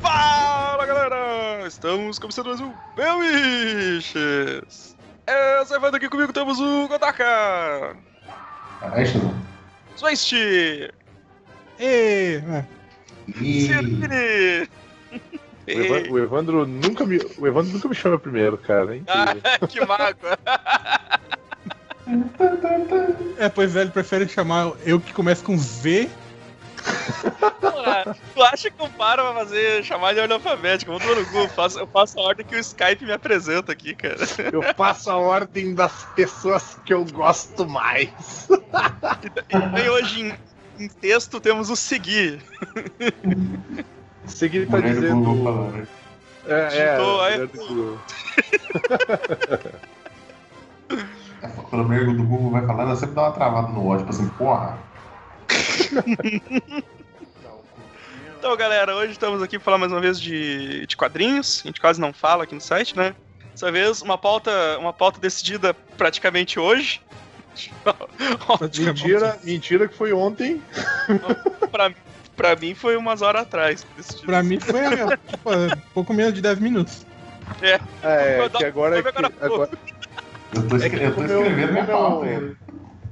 Fala galera! Estamos começando mais um Belmiches! É, você vai aqui comigo, temos o Godaka! Caralho. Zwist! É. Ih, Sirvini! O, Evan- o Evandro nunca me, o Evandro nunca me chama primeiro, cara. É incrível. Ah, que mágoa! é, pois é, ele prefere chamar eu que começa com Z. Porra, tu acha que eu paro pra fazer chamar de ordem alfabética? Eu vou no Google, eu faço, eu faço a ordem que o Skype me apresenta aqui, cara. Eu passo a ordem das pessoas que eu gosto mais. E hoje em, em texto temos o seguir. Seguir tá Google dizendo. falando. É, é, Digitou, do Google. Quando o nego do Google vai falando, eu sempre dá uma travada no ódio, tipo assim, porra. Então, galera, hoje estamos aqui para falar mais uma vez de, de quadrinhos. A gente quase não fala aqui no site, né? Dessa vez, uma pauta, uma pauta decidida praticamente hoje. Mentira, mentira que foi ontem. pra, pra mim, foi umas horas atrás. Pra mim foi é, tipo, é, pouco menos de 10 minutos. É, que agora é foi que. agora pouco. Agora, Eu tô, é que escre- eu tô como eu, escrevendo minha como pauta ainda.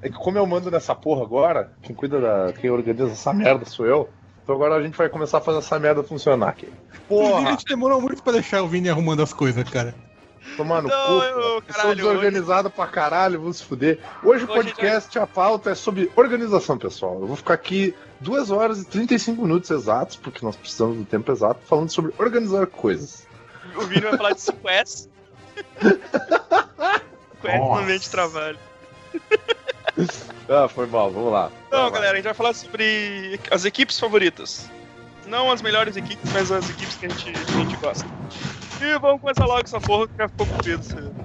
É que como eu mando nessa porra agora, quem cuida da. Quem organiza essa merda sou eu. Então agora a gente vai começar a fazer essa merda funcionar aqui. Inclusive, a Porra! gente demorou muito pra deixar o Vini arrumando as coisas, cara. Tomar no Não, cu. eu- sou desorganizado pra caralho, vou se fuder. Hoje o Hoje podcast, a pauta é sobre organização, pessoal. Eu vou ficar aqui 2 horas e 35 minutos exatos, porque nós precisamos do tempo exato, falando sobre organizar coisas. O Vini vai falar de 5S. 5S no ambiente de trabalho. Ah, foi mal, vamos lá. Então, galera, a gente vai falar sobre as equipes favoritas. Não as melhores equipes, mas as equipes que a gente, que a gente gosta. E vamos começar logo essa porra que já ficou com medo.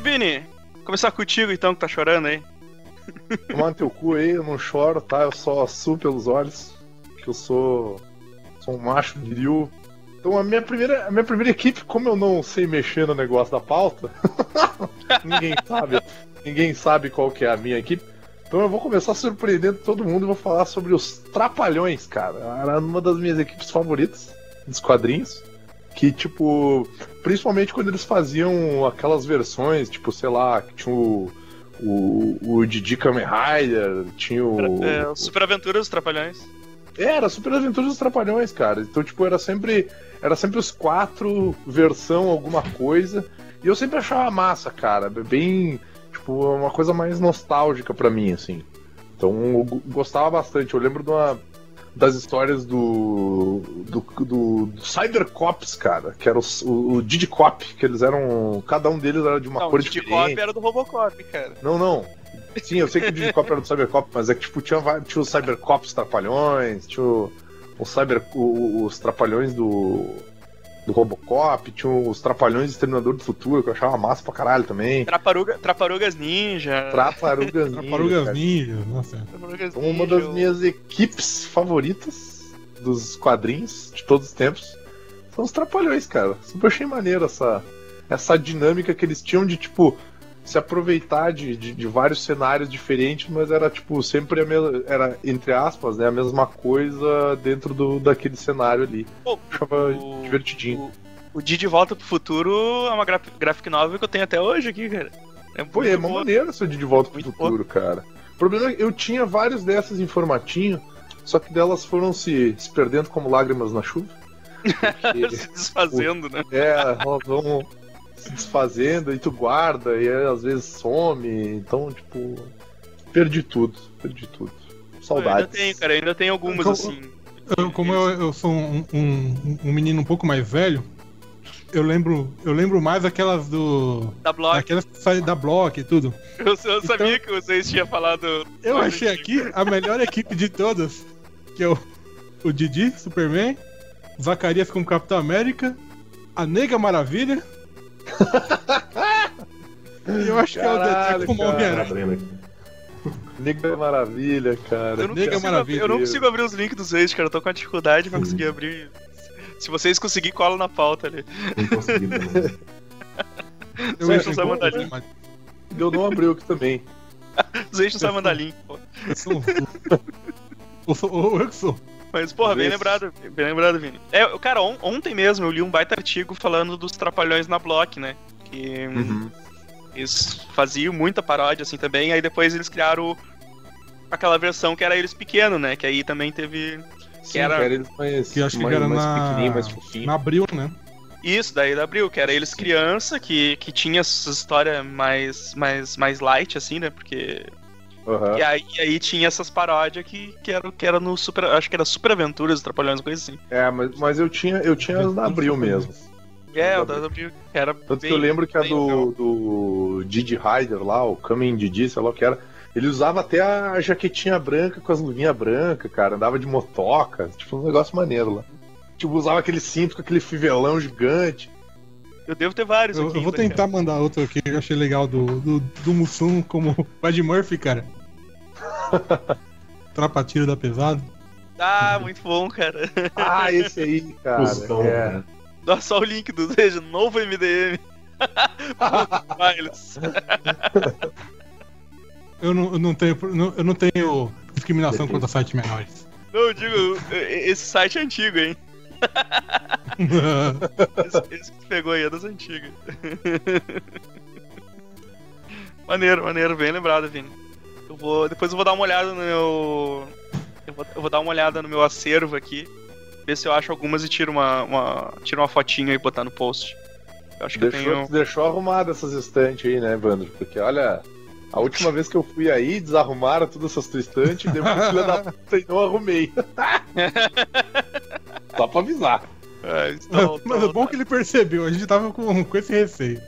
Sirbini, começar contigo então, que tá chorando aí. Tomar no teu cu aí, eu não choro, tá? Eu só assumo pelos olhos. Que eu sou. Sou um macho viril. Então a minha primeira, a minha primeira equipe, como eu não sei mexer no negócio da pauta, ninguém sabe. Ninguém sabe qual que é a minha equipe. Então eu vou começar surpreendendo todo mundo e vou falar sobre os Trapalhões, cara. Era uma das minhas equipes favoritas dos quadrinhos. Que, tipo, principalmente quando eles faziam aquelas versões, tipo, sei lá, que tinha o, o, o Didi Kamen Rider, tinha o. É, o Super Aventuras dos Trapalhões. Era Super Aventuras dos Trapalhões, cara. Então, tipo, era sempre. Era sempre os quatro, versão alguma coisa. E eu sempre achava massa, cara. Bem. Tipo, uma coisa mais nostálgica pra mim, assim. Então eu go- gostava bastante. Eu lembro de uma, das histórias do. do, do, do Cybercops, cara. Que era o, o, o Didicop, que eles eram. Cada um deles era de uma Não, cor o Didi diferente. Cop era do Robocop, cara. Não, não. Sim, eu sei que o Digicop era do Cybercop, mas é que tipo, tinha, tinha os Cybercops Trapalhões, tinha o, o Cyber, o- os Trapalhões do, do Robocop, tinha os Trapalhões do Exterminador do Futuro, que eu achava massa pra caralho também. Traparuga, Traparugas Ninja. Trapalhugas Ninja, Tartarugas cara. Ninja, nossa. Traparugas Então, uma Ninja, das minhas equipes favoritas dos quadrinhos de todos os tempos são os Trapalhões, cara. Sempre achei maneiro essa, essa dinâmica que eles tinham de, tipo, se aproveitar de, de, de vários cenários diferentes, mas era, tipo, sempre a mesma. Era, entre aspas, né, a mesma coisa dentro do, daquele cenário ali. Pô, Achava o- divertidinho. O, o Didi Volta pro Futuro é uma graf- graphic novel que eu tenho até hoje aqui, cara. É Pô, é uma boa. maneira essa de De Volta pro Muito Futuro, cara. O problema é que eu tinha vários dessas em formatinho, só que delas foram se, se perdendo como lágrimas na chuva. Porque- Se desfazendo, né? É, nós vamos se desfazendo e tu guarda e aí, às vezes some. Então, tipo, perdi tudo, perdi tudo. Eu ainda Saudades. tenho, cara, ainda tem algumas Então, assim. Eu- como eu, eu sou um, um, um menino um pouco mais velho, eu lembro, eu lembro mais aquelas do. Da Block. Aquelas que saem da Block e tudo. Eu, eu Então- sabia que vocês tinham falado. Eu achei aqui a melhor equipe de todas. Que é o, o Didi, Superman, Zacarias como Capitão América, a Nega Maravilha. E eu acho que é o Caralho. Homem-Aranha. Abrindo aqui. Nega Maravilha, cara. Eu não, Nega consigo, Maravilha. eu não consigo abrir os links dos ex, cara. Eu tô com uma dificuldade pra conseguir abrir. Se vocês conseguirem, cola na pauta ali. Não consegui também. Eu não sabe que- mandar link. Eu não abri aqui também. Os ex não sabem mandar link, pô. Eu sou um- eu sou- ou eu que sou. Mas, porra, bem lembrado, bem lembrado, Vini. É, cara, on- ontem mesmo eu li um baita artigo falando dos trapalhões na Block, né? Que hum, eles faziam muita paródia assim também, aí depois eles criaram aquela versão que era eles pequeno, né? Que aí também teve Sim, era- cara, eles mais, Que eu acho que mais, era mais na- pequenininho, mais fofinho. Na abril, né? isso daí da Abril, que era eles criança, que, que tinha essa história mais, mais, mais light, assim, né? Porque. Aham. E aí, e aí tinha essas paródias que, que, era, que era no Super. Acho que era Super Aventuras Trapalhões, coisa assim. É, mas, mas eu tinha, eu tinha as da Abril mesmo. É, o da Abril. Era Tanto bem- que eu lembro que a do, do Didi Rider lá, o Coming Didi, sei lá o que era, ele usava até a jaquetinha branca com as luvinhas brancas, cara, andava de motoca, tipo um negócio maneiro lá. Tipo, usava aquele cinto com aquele fivelão gigante. Eu devo ter vários Eu, aqui. eu vou ainda, tentar mandar outro aqui que eu achei legal do, do, do Mussum como Ed Murphy, cara. Tropa tiro da pesada. cara. Ah, muito bom, cara. Ah, esse aí, cara. Custão, é. né? Dá só o link do veja, novo MDM. Miles. Eu não, eu não tenho, eu não tenho discriminação contra sites menores. Não, eu digo, esse site é antigo, hein? Esse, esse que pegou aí é das antigas. maneiro, maneiro, bem lembrado, Vini. Eu vou, depois eu vou dar uma olhada no meu. Eu vou, eu vou dar uma olhada no meu acervo aqui. Ver se eu acho algumas e tiro uma, uma, tiro uma fotinha e botar no post. Eu acho que eu Deixou, tenho. deixou arrumado essas estantes aí, né, Vandro? Porque olha, a última vez que eu fui aí, desarrumaram todas essas tuas estantes e depois filha da puta e não arrumei. Só pra avisar. É, estou- Mas tô- é bom que ele percebeu, a gente tava com, com esse receio.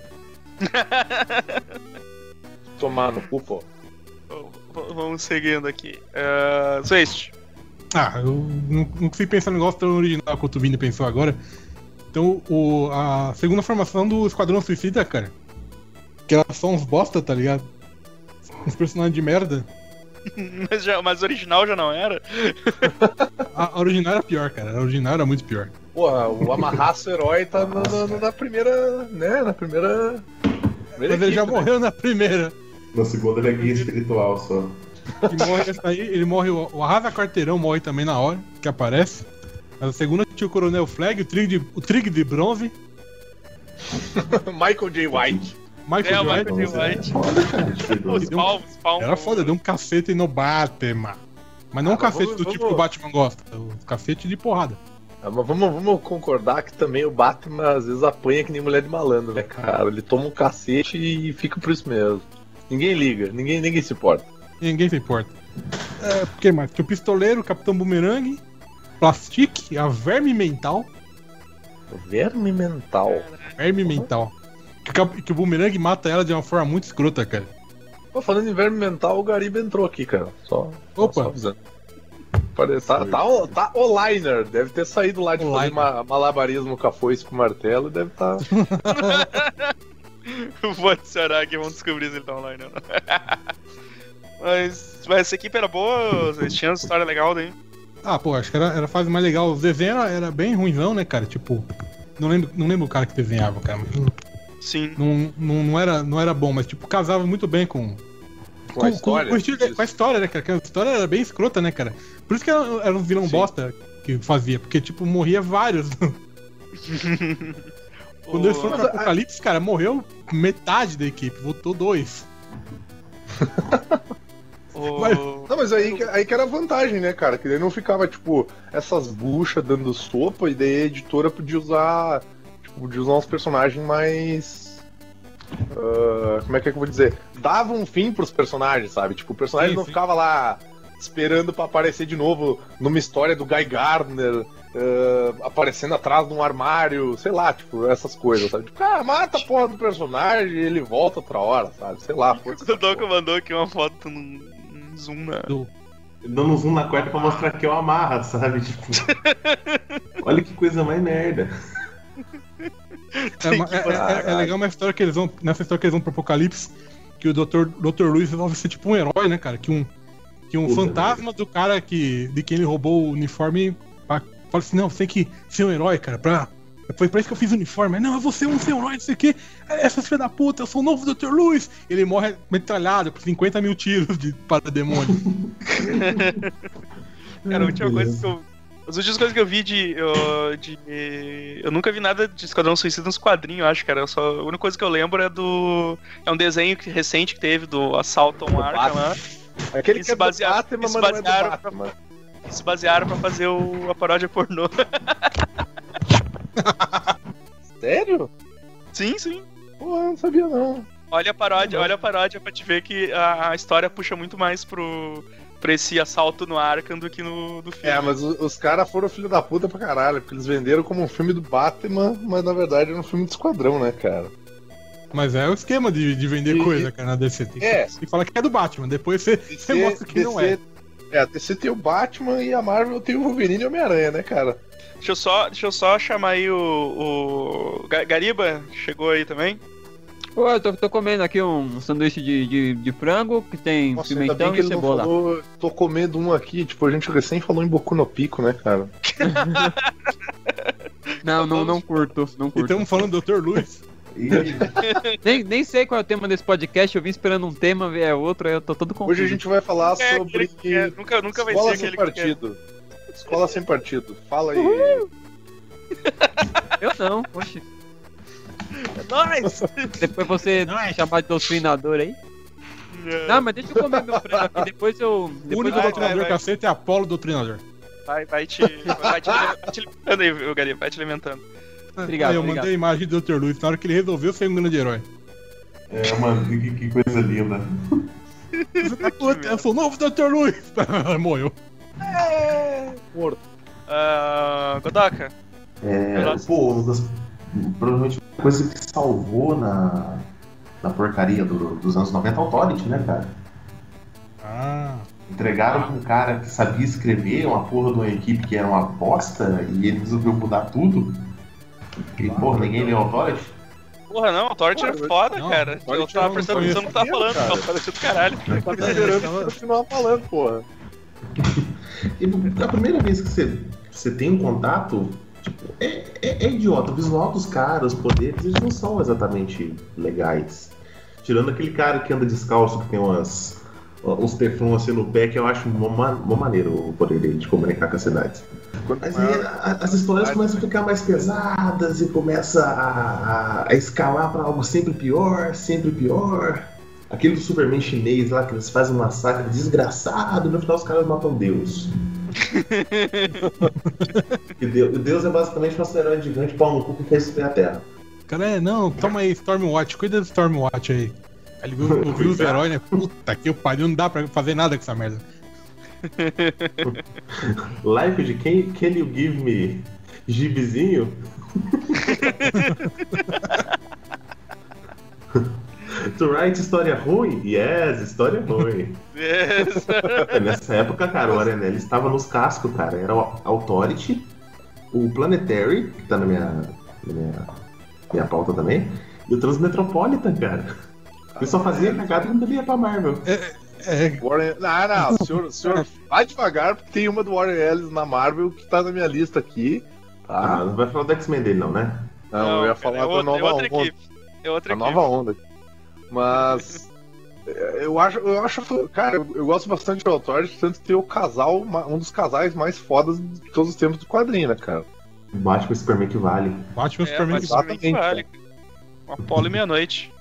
Tomar no cu, pô. Vamos seguindo aqui. Uh, Zwist. Ah, eu não, não consigo pensar num negócio tão original quanto o Vini pensou agora. Então, o, a segunda formação do Esquadrão Suicida, cara. Que era só uns bosta, tá ligado? Uns personagens de merda. Mas, já, mas original já não era? A, a original era pior, cara. A original era muito pior. Porra, o amarraço herói tá na, na- na primeira. né? Na primeira. primeira Mas ele já né? morreu na primeira. No segundo ele é guia espiritual só. Que morre essa aí, ele morre, o, o Arrasa Quarteirão morre também na hora que aparece. Mas a segunda tinha o Coronel Flag, o Trig de, o Trig de bronze, Michael J. White. Michael É, o. Michael J. White. De O Spawn. Era foda, deu um cacete no Batman. Mas não Ah, um cacete vamos- do tipo vamos- que o Batman gosta, o cacete de porrada. Ah, mas vamos, vamos concordar que também o Batman às vezes apanha que nem mulher de malandro, né, cara? Ele toma um cacete e fica por isso mesmo. Ninguém liga, ninguém, ninguém se importa. Ninguém se importa. É, o que mais? Tinha o Pistoleiro, o Capitão Boomerang, Plastic, a Verme Mental. Verme mental. Verme Mental. Que, o que o Boomerang mata ela de uma forma muito escrota, cara. Pô, falando em verme mental, o Gariba entrou aqui, cara. Só, Opa. só avisando. Tá, tá, o- tá o liner, deve ter saído lá de O fazer ma- malabarismo com a foice com o martelo e deve estar. Vou adicionar aqui, vamos descobrir se ele tá online ou não. mas, mas essa equipe era boa, vocês tinham essa história legal daí. Ah, pô, acho que era, era a fase mais legal. Os desenhos era, era bem ruimzão, né, cara? Tipo, não lembro, não lembro o cara que desenhava, cara. mas Sim. Não, não, não, era, não era bom, mas tipo, casava muito bem com, Com a história. com, o estilo- disso. com a história, né, cara? A história era bem escrota, né, cara? Por isso que era, era um vilão Sim. bosta que fazia, porque, tipo, morria vários. Quando eles foram O- pro Apocalipse, cara, morreu metade da equipe, voltou dois. O... Não, mas aí, que- aí que era a vantagem, né, cara? Que daí não ficava, tipo, essas buchas dando sopa e daí a editora podia usar. Tipo, podia usar uns personagens mais. ah, como é que, é que eu vou dizer? Dava um fim pros personagens, sabe? Tipo, o personagem Sim, não sim. ficava lá esperando pra aparecer de novo numa história do Guy Gardner. ah, aparecendo atrás de um armário, sei lá, tipo, essas coisas, sabe? Tipo, ah, mata a porra do personagem e ele volta outra hora, sabe? Sei lá, força. O Doco mandou aqui uma foto num, num zoom na. Do- Dando um zoom na quarta pra mostrar que eu amarra, sabe? Tipo. Olha que coisa mais merda. É, ma- é- é- é legal uma história que eles vão. Nessa história que eles vão pro Apocalipse, que o Dr. Dr. Luiz resolve ser tipo um herói, né, cara? Que um, que um Puta fantasma do cara que, de quem ele roubou o uniforme fala assim, não, você tem que ser um herói, cara, pra. Foi pra isso que eu fiz o uniforme. Não, eu vou ser um ser um herói, não sei o quê. Essa filha da puta, eu sou o novo Dr. Luiz. Ele morre metralhado por 50 mil tiros de para demônio. Cara, a última coisa que eu. As últimas coisas que eu vi de, eu, de. Eu nunca vi nada de Esquadrão Suicida nos quadrinhos, acho, cara. Eu só, a única coisa que eu lembro é do. É um desenho que- recente que teve do Assalto on Arkham lá. Aquele que é Batman, eles mas não é basearam Batman. Que se basearam pra fazer o, a paródia pornô. Sério? sim, sim. Pô, não sabia não. Olha a paródia, olha a paródia pra te ver que a, a história puxa muito mais pro. Pra esse assalto no Arkham do que no do filme. É, mas o- os caras foram filho da puta pra caralho, porque eles venderam como um filme do Batman, mas na verdade era um filme de esquadrão, né, cara? Mas é o esquema de, de vender E- coisa, cara, na DC. Tem que, É. tem que falar que é do Batman, depois você, você mostra que não é. É, a DC tem o Batman e a Marvel tem o Wolverine e o Homem-Aranha, né, cara? Deixa eu só, deixa eu só chamar aí o, o Ga- Gariba, chegou aí também. Pô, eu tô, tô comendo aqui um sanduíche de, de, de frango que tem Nossa, ainda bem pimentão que e cebola. falou. Tô comendo um aqui, tipo, a gente recém falou em Boku no Pico, né, cara? Não, não, não curto, não E curto. estamos falando do Dr. Luiz. E Nem, nem sei qual é o tema desse podcast, eu vim esperando um tema, é outro, aí eu tô todo confuso. Hoje a gente vai falar É, sobre. que é- nunca, nunca vai Escola ser sem aquele que partido. Escola sem partido. Fala aí. Eu não, oxe. Nós! Depois você chamar de doutrinador aí. Não, mas deixa eu comer meu frango aqui, depois eu. O Depois único eu vai, doutrinador vai. cacete é Apolo Doutrinador. Vai, vai te, vai te, vai te alimentando aí, o Gariba, vai te alimentando. Obrigado, Aí eu obrigado. mandei a imagem do Dr. Luiz na hora que ele resolveu ser um grande herói. É, mano, que, que coisa linda. Eu sou o novo Dr. Luiz! Morreu. Morto. Ah, Godoka, É, pô, uma das, provavelmente a coisa que salvou na, na porcaria do- dos anos 90 é o Authority, né, cara? Ah. Entregaram pra um cara que sabia escrever, uma porra de uma equipe que era uma bosta, e ele resolveu mudar tudo. E, porra, ninguém leu Authority? porra não, o é Pô, foda, não, cara. Eu tava eu não prestando atenção no que tava falando, Cara. tava parecendo do caralho. Tava esperando continuar falando, porra. E a primeira vez que você, você tem um contato, tipo, é, é- é idiota. O visual dos caras, os poderes, eles não são exatamente legais. Tirando aquele cara que anda descalço, que tem umas, uns teflon assim no pé, que eu acho mó, ma- mó maneiro o poder dele de comunicar com cidades. Quanto Mas aí a- as histórias começam a ficar mais pesadas e começa a, a- a escalar para algo sempre pior, sempre pior. Aquele do Superman chinês lá, que eles fazem um massacre desgraçado, e no final os caras matam Deus. e Deus, Deus é basicamente um asteroide gigante pau no cu que quer destruir a Terra. Cara, é, não, toma aí, Stormwatch, cuida do Stormwatch aí. Aí Ele viu, ouviu os heróis, né? Puta que o pariu, não dá pra fazer nada com essa merda. Life de Can, can You Give Me Gibizinho? To write história ruim? Yes, história ruim. Yes. Nessa época, cara, o Arenelli estava nos cascos, cara. Era o Authority, o Planetary, que tá na minha, na minha, minha pauta também, e o Transmetropolitan, cara. Ele só fazia cagada quando ele ia pra Marvel. É, Warren... Não, não, o senhor, senhor vai devagar, porque tem uma do Warren Ellis na Marvel que tá na minha lista aqui. Ah, Tá? não vai falar do X-Men dele, não, né? Não, eu ia cara, falar é da outra, nova é outra onda. equipe. É outra A equipe. nova onda. Mas. é, Eu acho, eu acho, cara, eu, gosto bastante do Authority, tanto que tem o casal, um dos casais mais fodas de todos os tempos do quadrinho, né, cara? Batman e Superman que vale. Batman É, Superman. Exatamente, que vale. Apolo e meia-noite.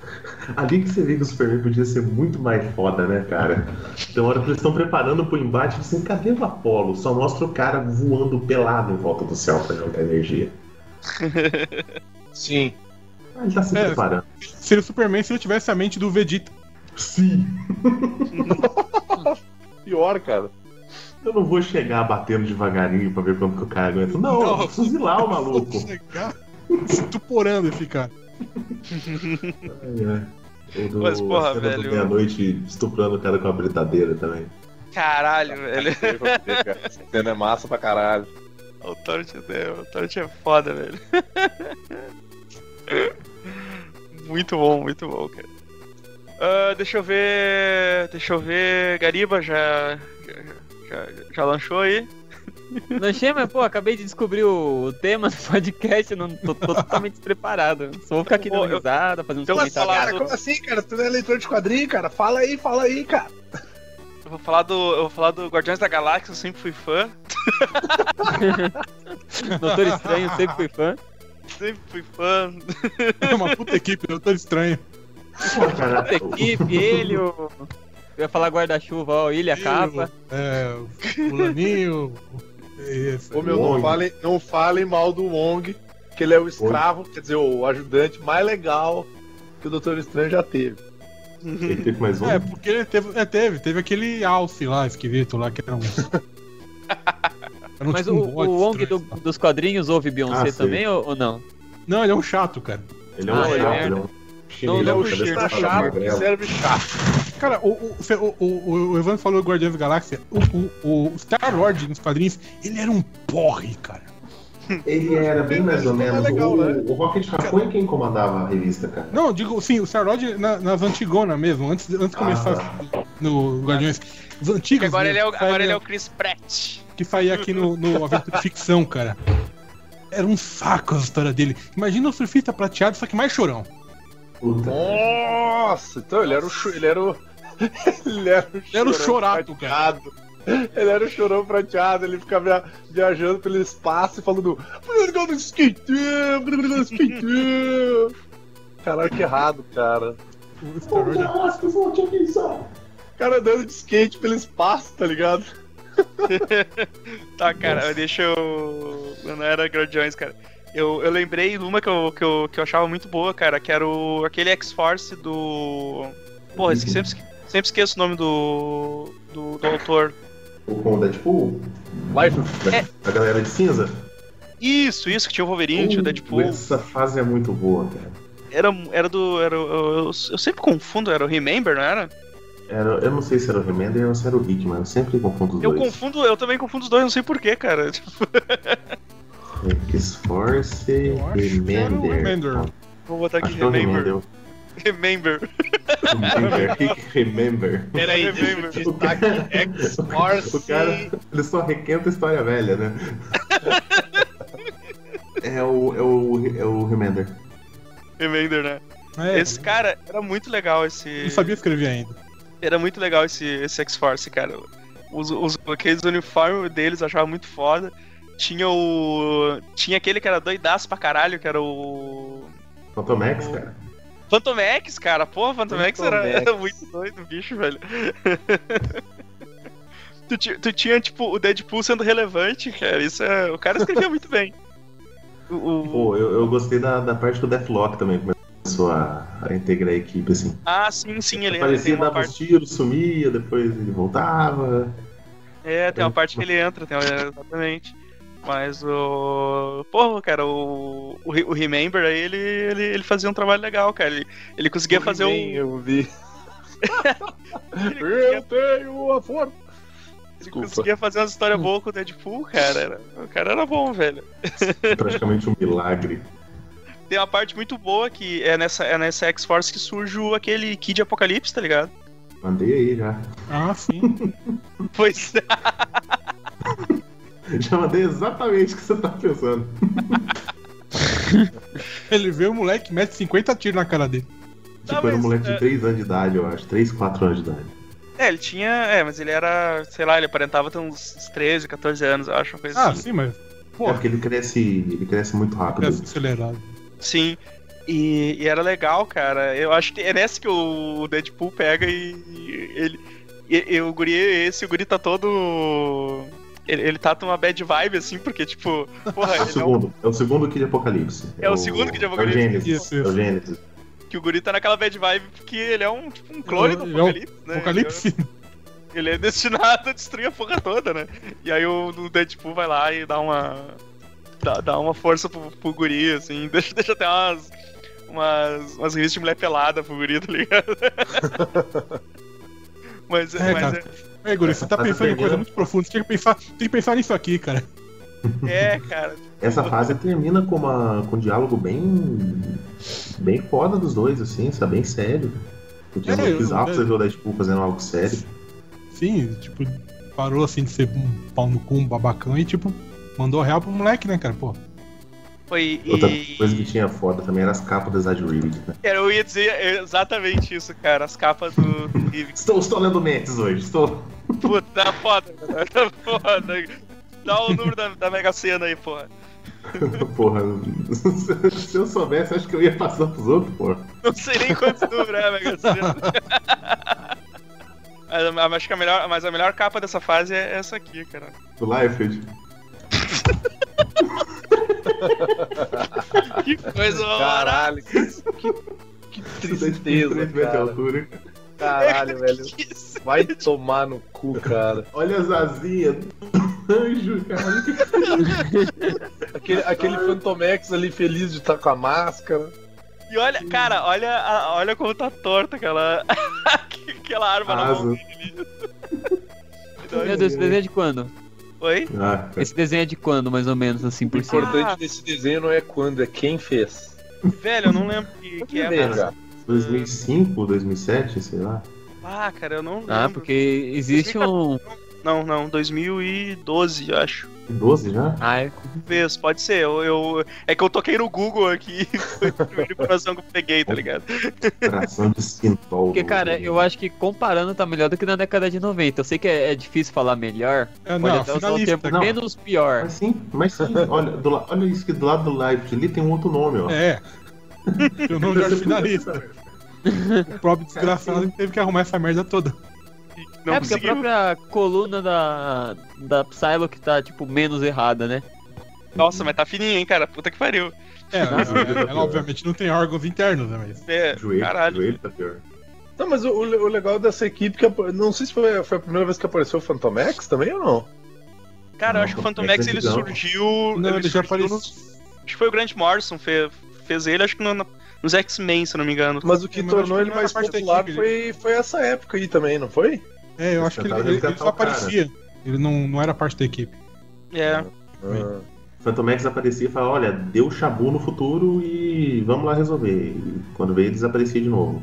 Ali que você vê que o Superman podia ser muito mais foda, né, cara? Tem hora que eles estão preparando pro embate, assim, cadê o Apolo? Só mostra o cara voando pelado em volta do céu pra jogar energia. Sim. Ah, ele tá se É. preparando. Seria o Superman se ele tivesse a mente do Vegeta. Sim. Pior, cara. Eu não vou chegar batendo devagarinho pra ver como que o cara aguenta. Não, eu vou fuzilar o maluco. Chegar estuporando esse cara. É. O do, Mas, porra, velho. meia-noite estuprando o cara com a britadeira também. Caralho, velho. Essa cena é massa pra caralho. O Torch, é- o Torch é foda, velho. muito bom, muito bom, cara. Ah, deixa eu ver. Deixa eu ver. Gariba já. Já, já, já lanchou aí? Lanchei, mas pô, acabei de descobrir o tema do podcast, eu não tô, tô totalmente despreparado. Só vou ficar aqui dando risada, fazendo comentários. falar- Cara, como assim, cara? Tu não é leitor de quadrinho, cara? Fala aí, fala aí, cara. Eu vou falar do. Eu vou falar do Guardiões da Galáxia, eu sempre fui fã. Doutor Estranho, sempre fui fã. Sempre fui fã. É uma puta equipe, Doutor Estranho. Pô, cara, Outra equipe, ele, o. Eu ia falar guarda-chuva, ó, ilha, capa. É, o Fulaninho. Isso. Ô meu, não Wong. falem, não falem mal do Wong, que ele é o escravo, quer dizer, o ajudante mais legal que o Doutor Estranho já teve. ele teve mais um. É, porque ele teve, é, teve, teve aquele alce lá, esquisito lá, que era um. Um Mas tipo o, um o Wong do- dos quadrinhos ouve Beyoncé Ah, também ou, ou não? Não, ele é um chato, cara. Ele é um Ah, ele chato, é ele é um Não, Ele é cheiro fala chato que magrelo. serve chato. Cara, o, o, o, o, Evandro falou do Guardiões da Galáxia. O, o, o Star-Lord nos quadrinhos, ele era um porre, cara. Ele era bem mais ou é menos. legal, o, né? o Rocket Raccoon é quem comandava a revista, cara. Não, digo, sim, o Star-Lord na- nas Antigonas mesmo, antes, antes de começar Ah. no Guardiões. Os Que antigos. agora ele é o, agora ele é o Chris Pratt. Que saía aqui no, no Aventura de Ficção, cara. Era um saco a história dele. Imagina o surfista prateado, só que mais chorão. Puta. Nossa, então ele era o. Ele era o. ele era o, era o chorato, prateado. Ele era o chorão prateado, ele ficava via- viajando pelo espaço e falando. Caralho, que errado, cara. O Star-Lord era- Cara andando de skate pelo espaço, tá ligado? Tá, cara, Nossa. deixa eu. Não era Guardiões, cara. Eu, eu lembrei de uma que eu, que, eu, que eu achava muito boa, cara, que era o, aquele X-Force do. Porra, esse, sempre, sempre esqueço o nome do. do, do autor. O Deadpool? Life. Da, da galera de cinza? Isso, isso, que tinha o Wolverine, tinha o Deadpool. Essa fase é muito boa, cara. Era, era do. Era, eu, eu, eu sempre confundo, era o Remember, não era? Era, eu não sei se era o Remender ou se era o Hickman, eu sempre confundo os Eu dois. confundo, eu também confundo os dois, não sei porquê, cara. X-Force Eu acho que era o Remender. Remender. Vou botar aqui é o Remember. Remender. Remember. Remember. Remember. Peraí, Remember. X-Force. O cara, ele só requenta história velha, né? é o, é o, é o Remender. Remember, né? É, Esse cara era muito legal, esse. Não sabia escrever ainda. Era muito legal esse, esse X-Force, cara. Os, os, aqueles uniformes deles eu achava muito foda. Tinha o. Tinha aquele que era doidaço pra caralho, que era o. Phantom X, cara. Phantom X, cara. Porra, Phantom Phantom era, X. era muito doido, bicho, velho. tu, tu tinha, tipo, o Deadpool sendo relevante, cara. Isso é. O cara escrevia muito bem. O, o- Pô, eu, eu gostei da, da parte que o Deathlock também começou a, a integrar a equipe, assim. Ah, sim, sim, ele, uma dava parte. os tiros, sumia, depois ele voltava. É, tem uma parte que ele entra, tem, é, exatamente. Mas o. Porra, cara, o. O, o Remember aí, ele, ele, ele fazia um trabalho legal, cara. Ele, ele conseguia fazer um. Eu vi. Ele Eu tenho a força. Ele conseguia fazer umas histórias boas com o Deadpool, cara. Era- o cara era bom, velho. Praticamente um milagre. Tem uma parte muito boa que é nessa, é nessa X-Force que surge o- aquele Kid Apocalipse, tá ligado? Mandei aí já. Ah, sim. Pois é. Já mandei exatamente o que você tá pensando. Ele vê o moleque, mete 50 tiros na cara dele. Tipo, era um moleque é- de 3 anos de idade, eu acho. 3, 4 anos de idade. É, ele tinha. É, mas ele era. Sei lá, ele aparentava ter uns uns 13, 14 anos, eu acho, uma coisa Ah, assim. sim, mas. É Pô, porque ele cresce, ele cresce muito rápido. é acelerado. Sim. E, e era legal, cara. Eu acho que é nessa que o Deadpool pega e, e ele. E, e o guri, esse, o guri tá todo. Ele, ele tá numa bad vibe, assim, porque, tipo. Porra, É o ele é um, segundo, é o segundo Kid Apocalipse. É o segundo Kid Apocalipse. É o Gênesis. Isso, É o isso. Gênesis. que o guri tá naquela bad vibe porque ele é um, tipo, um clone do Ele é um Apocalipse, né? Apocalipse. Ele é destinado a destruir a porra toda, né? E aí o, o Deadpool vai lá e dá uma. Dá, dá uma força pro, pro guri, assim, deixa, deixa até umas. umas. umas revistas de mulher pelada pro guri, tá ligado? mas É, mas cara. É, Guri, você tá pensando em coisa muito profunda. Você tem que pensar, tem que pensar nisso aqui, cara. é, é, cara. Essa fase termina com, uma, com um diálogo bem. bem foda dos dois, assim, sabe? Bem sério. Porque é É, eu- bizarro é. você ver o Deadpool fazendo algo sério. Sim, tipo, parou assim de ser um pau no cu, um babacão e, tipo, mandou real pro moleque, né, cara? Pô. Foi. Outra E. coisa que tinha foda também era as capas do Zad Reed, né? Cara, eu ia dizer exatamente isso, cara. As capas do. Reeve. Estou, estou lendo mentes hoje, estou. Puta, tá foda, cara. Tá foda. Dá o número da, da Mega Sena aí, porra. Porra, se eu soubesse, acho que eu ia passar pros outros, porra. Não sei nem quantos números é a Mega Sena. Acho que a melhor, mas a melhor capa dessa fase é essa aqui, cara. Do Liefeld. Que coisa Caralho, que, que, tristeza, 3 metros de cara. Caralho, velho. Vai tomar no cu, cara. Olha as asinhas do anjo, cara. Aquele, aquele Phantomex ali feliz de estar com a máscara. E olha, cara, olha, a- olha como tá torta aquela, aquela arma na mão Asa. dele. Meu Deus, esse desenho é de quando? Oi? Ah, cara. Esse desenho é de quando, mais ou menos, assim, O por cima? importante desse desenho não é quando, é quem fez. Velho, eu não lembro que, que é, mas... cara. 2005, 2007, sei lá. Ah, cara, eu não lembro. Ah, porque existe um. Não, não, 2012, eu acho. 12 já? Ah, é. Talvez, pode ser. Eu, eu- É que eu toquei no Google aqui e foi a primeira informação que eu peguei, tá ligado? Coração de Sintol. Porque, cara, eu acho que comparando tá melhor do que na década de 90. Eu sei que é, é difícil falar melhor. É, Pode não, até usar o termo não. menos pior. Mas sim, mas sim. Olha, do olha isso que do lado do live ali tem um outro nome, ó. É. Eu não já finalista. O próprio desgraçado teve que arrumar essa merda toda. Não é porque a própria coluna da, da Psylocke tá, tipo, menos errada, né? Nossa, mas tá fininho, hein, cara? Puta que pariu. É, ela, ela obviamente não tem órgãos internos, né? Mas. É, Joelho, caralho. joelho tá pior. Não, mas o, o le- o legal dessa equipe, que não sei se foi, foi a primeira vez que apareceu o Phantomex também ou não? Cara, eu Não, acho que o Phantom Phantom X X ele surgiu. Não, ele já surgiu apareceu. nos- Acho que foi o Grant Morrison fez, fez ele, acho que no- no- nos X-Men, se eu não me engano. Mas o que É, mas eu tornou ele mais popular foi, foi essa época aí também, não foi? É, eu acho que ele, ele- ele só cara. aparecia. Ele não, não era parte da equipe. É. Ah. Phantom X aparecia e falava, olha, deu chabu no futuro e vamos lá resolver. E quando veio, desaparecia de novo.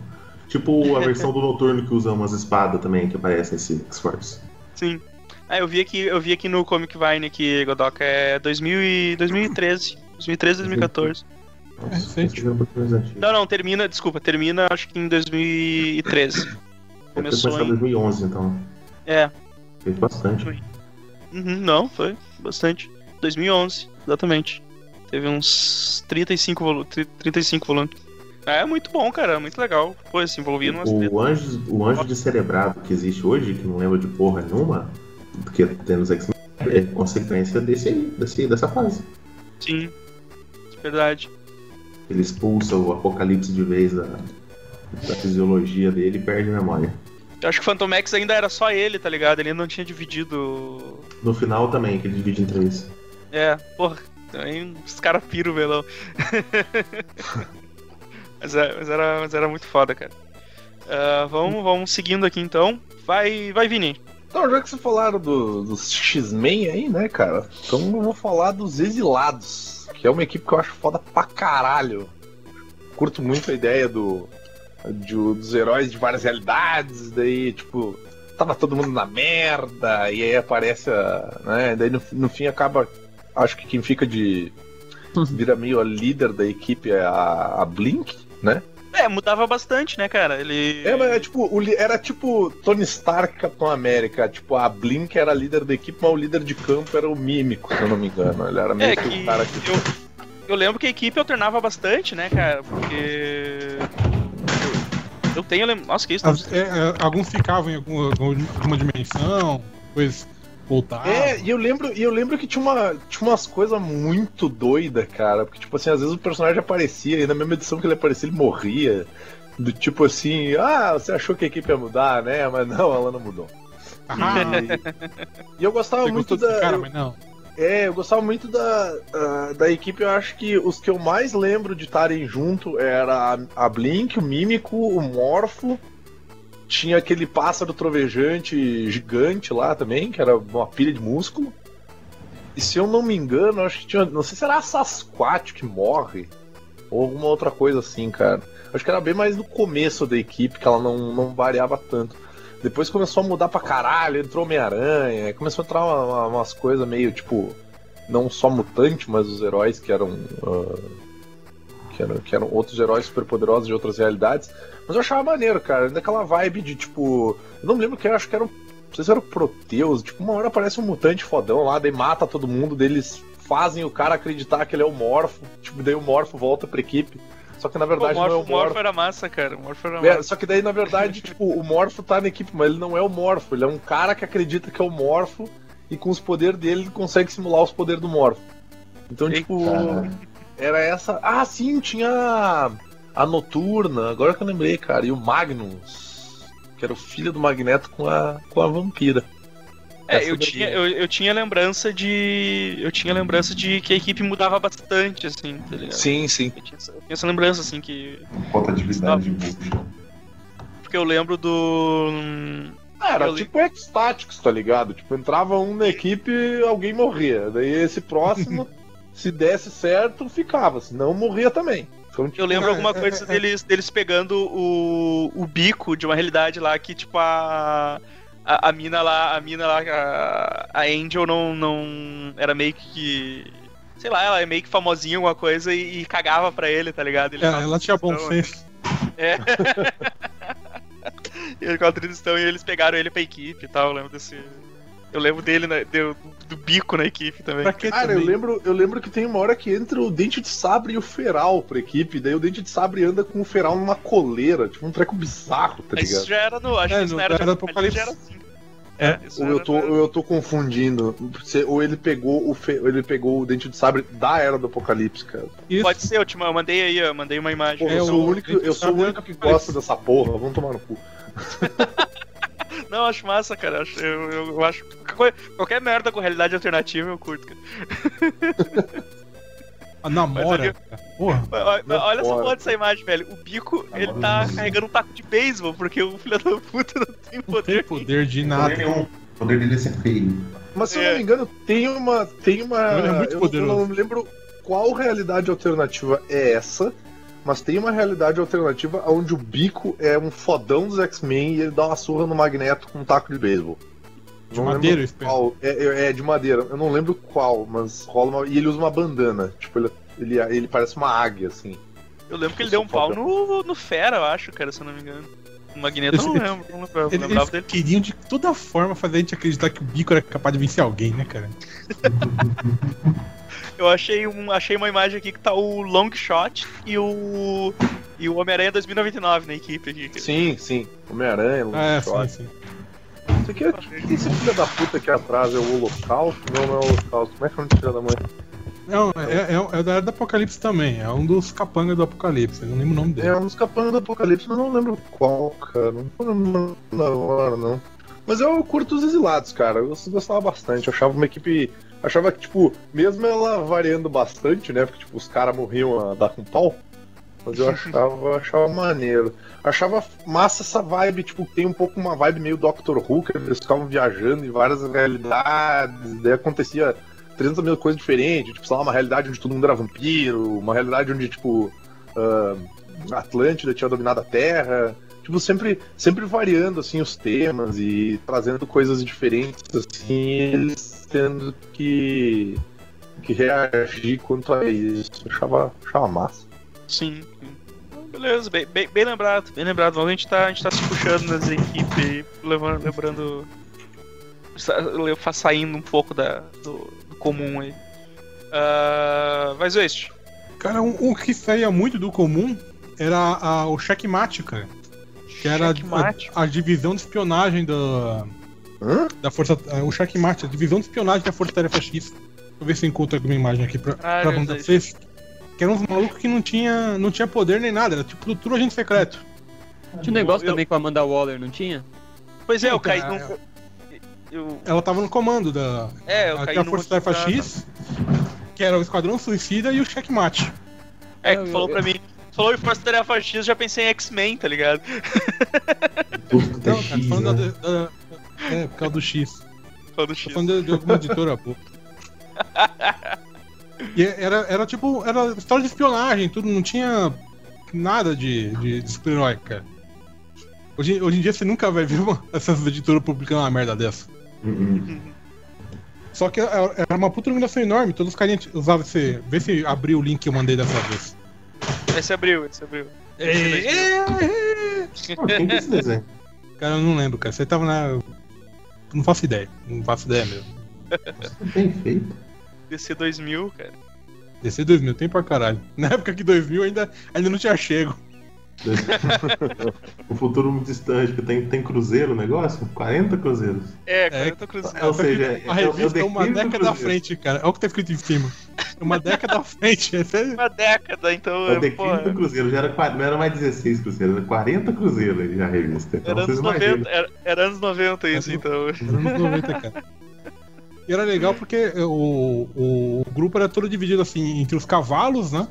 Tipo a versão do Noturno que usa umas espadas também, que aparece nesse X-Force. Sim. Ah, eu vi aqui, eu vi aqui no Comic Vine que Godoka é 2000 e 2013. 2013, 2014. Nossa, É é. Não, não, termina, desculpa, termina acho que em 2013. Começou em em. 2011, então. É. Fez bastante. Uhum, não, foi bastante. 2011, exatamente. Teve uns 35 volumes. 35 volumes. É muito bom, cara, muito legal. Pô, se envolvia tretas. O anjo, o anjo de cerebrado que existe hoje, que não lembra de porra nenhuma, que tem nos X-Men, é consequência desse aí, desse, dessa fase. Sim. De verdade. Ele expulsa o apocalipse de vez da, da fisiologia dele e perde a memória. Eu acho que o Phantom X ainda era só ele, tá ligado? Ele não tinha dividido. No final também, que ele divide em três. É, porra. Também os caras piram o melão. mas, é- mas era, mas era muito foda, cara. Ah, vamos, vamos seguindo aqui então. Vai, vai, Vini. Então, já que vocês falaram do- dos X-Men aí, né, cara? Então eu vou falar dos Exilados, que é uma equipe que eu acho foda pra caralho. Curto muito a ideia do, de- dos heróis de várias realidades, daí, tipo, tava todo mundo na merda, e aí aparece a. né? Daí no, no fim acaba. Acho que quem fica de. vira meio a líder da equipe é a, a Blink, né? É, mudava bastante, né, cara? Ele. É, mas é tipo, o era tipo Tony Stark Capitão América. Tipo, a Blink era a líder da equipe, mas o líder de campo era o Mímico, se eu não me engano. Ele era meio É que que o cara que. eu, eu lembro que a equipe alternava bastante, né, cara? Porque. Eu, tenho. lem- Nossa, que isso? As- é, é, alguns ficavam em algum- alguma dimensão, depois voltavam. É, e eu lembro, e eu lembro que tinha, uma, tinha umas coisas muito doidas, cara. Porque, tipo assim, às vezes o personagem aparecia e na mesma edição que ele aparecia, ele morria. Do tipo assim, ah, você achou que a equipe ia mudar, né? Mas não, ela não mudou. Ah, E, e eu gostava você muito da. cara, eu- mas não. É, eu gostava muito da, ah, da equipe. Eu acho que os que eu mais lembro de estarem junto era a, a Blink, o Mímico, o Morfo. Tinha aquele pássaro trovejante gigante lá também, que era uma pilha de músculo. E se eu não me engano, acho que tinha. Não sei se era a Sasquatch que morre. Ou alguma outra coisa assim, cara. Acho que era bem mais no começo da equipe, que ela não, não variava tanto. Depois começou a mudar pra caralho, entrou Homem-Aranha, começou a entrar uma- uma- umas coisas meio tipo. Não só mutante, mas os heróis que eram. ah, que, eram que eram outros heróis superpoderosos de outras realidades. Mas eu achava maneiro, cara. Daquela vibe de tipo. Eu não me lembro que acho que era. Não sei se era o Proteus. Tipo, uma hora aparece um mutante fodão lá, daí mata todo mundo, daí eles fazem o cara acreditar que ele é o Morfo. Tipo, daí o Morfo volta pra equipe. Só que na Pô, verdade o Morph, não é o o Morph Morfo. era massa, cara. O Morph era É, massa. só que daí, na verdade, tipo, o Morfo tá na equipe, mas ele não é o Morfo. Ele é um cara que acredita que é o Morfo e com os poderes dele ele consegue simular os poderes do Morfo. Então, Eita. tipo, era essa. Ah, sim, tinha a- a Noturna, agora que eu lembrei, cara. E o Magnus, que era o filho do Magneto com a, com a vampira. É, eu tinha, eu, eu tinha lembrança de. Eu tinha lembrança de que a equipe mudava bastante, assim, tá ligado? Sim, sim. Eu tinha, essa- eu tinha essa lembrança, assim, que. Rotatividade de bucha. Porque eu lembro do. Ah, era Eu li- tipo X-Tactics, tá ligado? Tipo, entrava um na equipe alguém morria. Daí esse próximo, se desse certo, ficava. Se não, morria também. Então, tipo, Eu lembro É, alguma é, coisa é, é. deles, deles pegando o, o bico de uma realidade lá que, tipo, a. A, a mina lá, a mina lá, a, a Angel não, não. Era meio que. Sei lá, ela é meio que famosinha, alguma coisa, e, e cagava pra ele, tá ligado? Ele É, ela tinha bom senso. É. e ele ficava tristão e eles pegaram ele pra equipe e tal. Eu lembro desse. Eu lembro dele, né, do, do bico na equipe também. Pra que Cara, eu também? lembro, eu lembro que tem uma hora que entra o Dente de Sabre e o Feral pra equipe, daí o Dente de Sabre anda com o Feral numa coleira, tipo um treco bizarro, tá Isso ligado? já era no. Acho É, que isso não era, era Apocalipse. Já era assim. É. isso Ou eu tô, ou eu tô confundindo. Ou ele pegou o fe- ele pegou o Dente de Sabre da Era do Apocalipse, cara. Isso. Pode ser, eu, te, eu mandei aí, eu mandei uma imagem. É, eu sou o o único, eu sou o único é que gosta dessa porra, vamos tomar no cu. Não, acho massa, cara. Acho- Eu, eu, eu acho. Qualquer, qualquer merda com realidade alternativa eu curto, cara. A namora. Mas cara. Porra. Olha, Não olha essa fora. porra dessa imagem, velho. O bico, ele tá carregando um taco de beisebol, porque o filho da puta não tem Não tem poder. poder de Poder nada. O poder dele é ser feio. Mas se eu É. não me engano, tem uma. Tem uma. Ele é muito eu, poderoso. eu não me lembro qual realidade alternativa é essa. Mas tem uma realidade alternativa onde o bico é um fodão dos X-Men e ele dá uma surra no Magneto com um taco de beisebol. De Não madeira, qual. É, é- é de madeira. Eu não lembro qual, mas rola uma. E ele usa uma bandana. Tipo, ele, ele, ele parece uma águia, assim. Eu lembro que ele deu um pau no, no Fera, eu acho, cara, se eu não me engano. O Magneto, eu não lembro. Não lembrava, Ele- lembrava Eles dele. queriam de toda forma fazer a gente acreditar que o bico era capaz de vencer alguém, né, cara? Eu achei, um, achei uma imagem aqui que tá o Long Shot e o. E o Homem-Aranha 2099 na equipe aqui. cara. Sim, sim. Homem-Aranha, Ah, é, Shot. sim, sim. Isso aqui é. Esse filho da puta aqui atrás é o Holocausto? Não, não é o Holocausto. Como é que é o filho da mãe? Não, é, é, é da era do Apocalipse também. É um dos capangas do Apocalipse. Eu não lembro o nome dele. É um dos capangas do Apocalipse, mas não lembro qual, cara. Não tô lembrando na hora, não. Mas eu curto os exilados, cara. Eu gostava bastante. Eu achava uma equipe. Achava que, tipo, mesmo ela variando bastante, né? Porque, tipo, os caras morriam a dar com pau. Mas eu achava, achava maneiro. Achava massa essa vibe, tipo, tem um pouco uma vibe meio Doctor Who, que eles ficavam viajando em várias realidades, daí acontecia 300 mil coisas diferentes, tipo, sei lá, uma realidade onde todo mundo era vampiro, uma realidade onde, tipo, a Atlântida tinha dominado a Terra, tipo, sempre, sempre variando, assim, os temas e trazendo coisas diferentes, assim, eles tendo que, que reagir quanto a isso. Eu achava, achava massa. Sim, sim. Então, Beleza, bem, bem, bem lembrado, bem lembrado. Vamos, a gente tá, a gente tá se puxando nas equipes lembrando. sa- le- fa- Saindo um pouco da, do, do comum aí. Ah, mas West, Cara, um, um que saía muito do comum era a- o checkmate, cara. Que era. A, a divisão de espionagem da, Hã? da Força. ah, O checkmate, a divisão de espionagem da Força Tarefa X. Deixa eu ver se eu encontro alguma imagem aqui pra, Ah, pra é mandar pra vocês. Que eram uns malucos que não tinha, não tinha poder nem nada, era tipo tudo agente secreto. Tinha um negócio Eu- também com a Amanda Waller, não tinha? Pois é, eu Não, caí cara, num. Eu, Ela tava no comando da, é, eu caí da. Força Tarefa X, que era o Esquadrão Suicida e o Checkmate. É, Eu- que falou eu- pra mim. Falou em Força Tarefa X, eu já pensei em X-Men, tá ligado? É Não, cara, falando da, da- É, por causa do X. Falando Tô X. falando de, de alguma editora boa. E era, era tipo, era história de espionagem, tudo, não tinha nada de, de, de super-herói, cara. Hoje, hoje em dia você nunca vai ver uma, essas editoras publicando uma merda dessa. Uhum. Só que era uma puta iluminação enorme, todos os carinhas usavam esse. Vê se abriu o link que eu mandei dessa vez. Esse abriu, esse abriu. Pô, quem que é esse desenho? Cara, eu não lembro, cara. Você tava na. Não faço ideia. Não faço ideia mesmo. Bem feito. DC 2000, cara. DC 2000, tem pra caralho. Na época que 2000 ainda, ainda não tinha chego. um futuro muito distante, que tem, tem cruzeiro o negócio? 40 cruzeiros. É, É, 40 cruzeiros. Ou seja, é, A é o- é o revista é uma década à frente, cara. Olha o que tá escrito em cima. É uma década à frente. É- Uma década, então. É o é, declínio do cruzeiro, já era, não era mais 16 cruzeiros, era 40 cruzeiros aí já a revista. Então Era anos, imaginam. 90, era, era anos 90 isso, Era- então. Era anos 90, cara. E era legal porque o, o, o grupo era todo dividido assim entre os cavalos, né?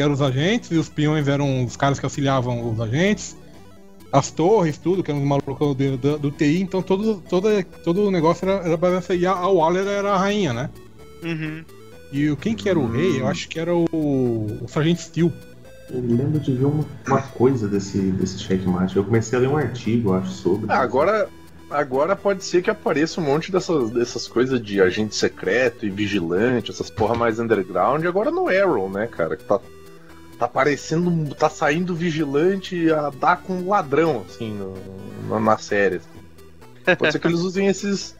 Que eram os agentes, e os peões eram os caras que auxiliavam os agentes. As torres, tudo, que eram os malucos do, do, do TI, então todo, todo, todo o negócio era, era baseado E a, a Waller era a rainha, né? Uhum. E o- quem que era o rei? Eu acho que era o, o Sargento Steel. Eu lembro de ver uma, uma coisa desse, desse checkmate. Eu comecei a ler um artigo, acho, sobre. Ah, agora, agora pode ser que apareça um monte dessas, dessas coisas de agente secreto e vigilante, essas porra mais underground, agora no Arrow, né, cara? Que tá, tá aparecendo, tá saindo vigilante a dar com um ladrão, assim, no- na, na série. assim. Pode ser que eles usem esses,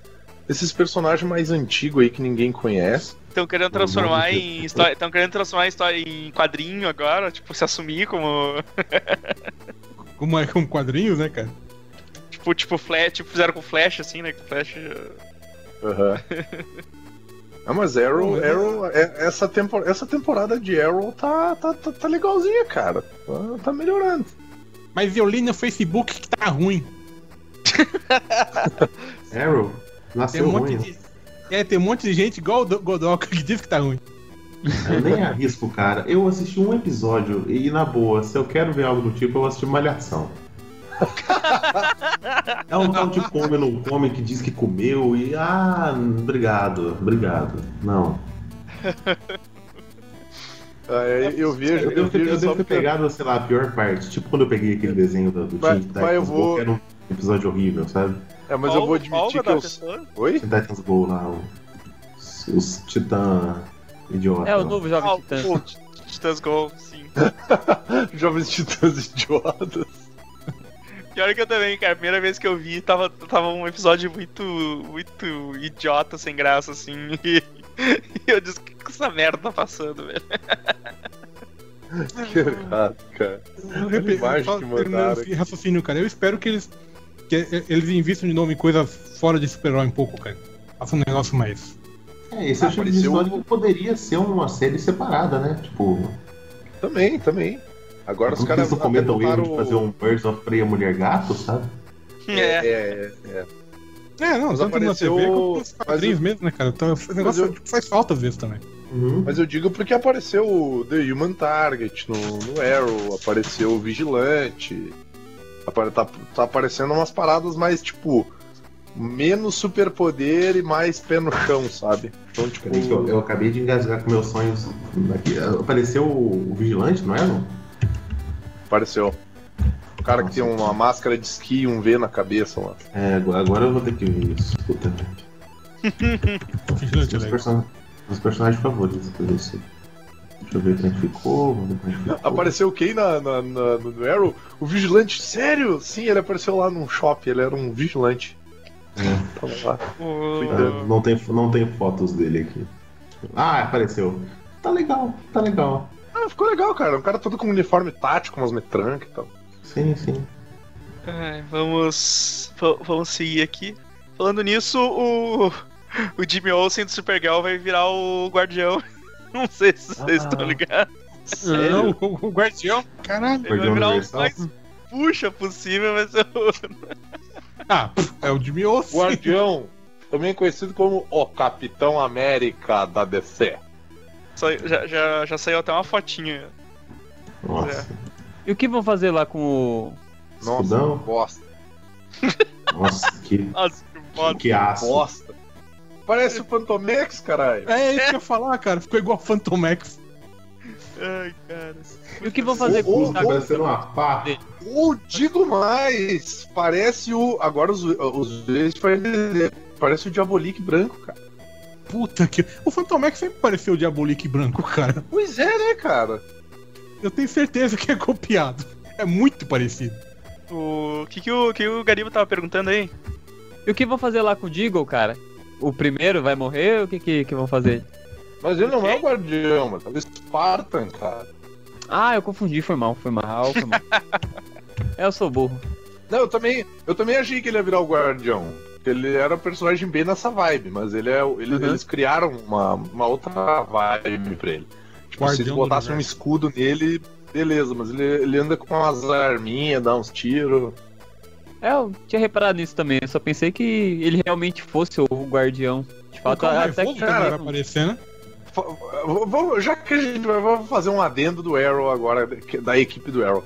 esses personagens mais antigos aí que ninguém conhece. Estão querendo transformar em história. Estão querendo transformar a história em quadrinho agora, tipo, se assumir como. Como é com quadrinhos, né, cara? Tipo, tipo, Flash, tipo, fizeram com Flash, assim, né? Com Flash. Aham. Ah, mas Arrow, mas- Arrow é- essa, tempo, essa temporada de Arrow tá, tá, tá, tá legalzinha, cara. Tá, tá melhorando. Mas eu li no Facebook que tá ruim. Arrow Tem nasceu um monte ruim. de. É, tem um monte de gente igual o Do- Godoka que diz que tá ruim. Eu nem arrisco, cara. Eu assisti um episódio e, na boa, se eu quero ver algo do tipo, eu assisti Malhação. É um tal de come ou não come que diz que comeu e. Ah, obrigado, obrigado. Não. Ah, é, eu vejo, Eu eu, devo vejo eu só devo ter pegado, sei lá, a pior parte. Tipo quando eu peguei aquele desenho do, do Mas- Teen eu Titans Go, vou- que era um episódio horrível, sabe? É, mas eu vou admitir que eu. Oi? Teen Titans Go lá, os, os Titã idiota. É o novo Jovem Ah, Titã. Titãs Go, sim. Jovens Titãs Idiotas. Pior que eu também, cara. A primeira vez que eu vi, tava, tava um episódio muito, muito idiota, sem graça, assim. E, eu disse, o que que essa merda tá passando, velho? Que errado, cara. Eu repito, imagem que mandaram esse raciocínio, cara. Eu espero que eles. Que eles invistam de novo em coisas fora de super-herói um pouco, cara. Faça um negócio mais. É, esse é o tipo de Apareceu um- que poderia ser uma série separada, né? Tipo, Também, também. Agora os caras cometam o erro de fazer um Birds of Prey a Mulher Gato, sabe? É, É. é, é. É, não, Mas tanto apareceu- na TV quanto nos quadrinhos eu- mesmo, né, cara? Então, esse negócio eu- faz falta às vezes também. Uhum. Mas eu digo porque apareceu o The Human Target no, no Arrow, apareceu o Vigilante. Apare- Tá, tá aparecendo umas paradas mais, tipo, menos superpoder e mais pé no chão, sabe? Então, tipo. Eu, eu acabei de engasgar com meus sonhos aqui. Apareceu o, o Vigilante, não é? Não? Apareceu. O cara que tem uma máscara de esqui e um V na cabeça lá. É, agora eu vou ter que ver isso. Puta merda. Vigilante é Os, person... Os personagens favoritos desse. Deixa eu ver como é que ficou. Vamos ver como é que ficou. Apareceu quem na, na, na- no Arrow? O Vigilante. Sério? Sim, ele apareceu lá num shopping, ele era um vigilante. É. Tava lá. Ah, não, tem, não tem fotos dele aqui. Ah, apareceu. Tá legal, tá legal. Ah, ficou legal, cara. Um cara todo com uniforme tático, umas metranca e tal. Sim, sim. Ai, vamos. va- Vamos seguir aqui. Falando nisso, o. O Jimmy Olsen do Supergirl vai virar o guardião. Não sei se vocês Ah. estão ligados. Não, o, o guardião. Caralho. Ele vai virar o mais puxa possível, mas eu. Ah, é o Jimmy Olsen. Guardião, também conhecido como o Capitão América da DC. Já, já, já saiu até uma fotinha. Nossa. E o que vão fazer lá com o. Nossa, Escudão? bosta. Nossa, que, Nossa, que que, foda. que aço. Bosta. Parece o Phantomex, caralho. É isso que eu ia falar, cara. Ficou igual Phantom Max. Ai, cara. E o que vão fazer com o ô, Tá parecendo uma pá. Ou digo mais, parece o. Agora os, os parece o Diabolique branco, cara. Puta que. O Phantom Max sempre pareceu o Diabolique branco, cara. Pois é, né, cara? Eu tenho certeza que é copiado. É muito parecido. O que, que, o, que o Gariba tava perguntando aí? E o que vão fazer lá com o Deagle, cara? O primeiro vai morrer? O que que, que vão fazer? Mas ele não é o guardião, mano. É o Spartan, cara. Ah, eu confundi, foi mal, foi mal, foi mal. é, eu sou burro. Não, eu também, eu também achei que ele ia virar o guardião. Ele era um personagem bem nessa vibe, mas ele é, ele- Uhum. eles criaram uma, uma outra vibe pra ele. Tipo, se eles Guardião do botassem um escudo nele, beleza, mas ele, ele anda com umas arminhas, dá uns tiros. É, eu tinha reparado nisso também, eu só pensei que ele realmente fosse o guardião. De fato, até que. também vai cara, aparecer, né? Vamos- Já que a gente vai vamos fazer um adendo do Arrow agora, da equipe do Arrow.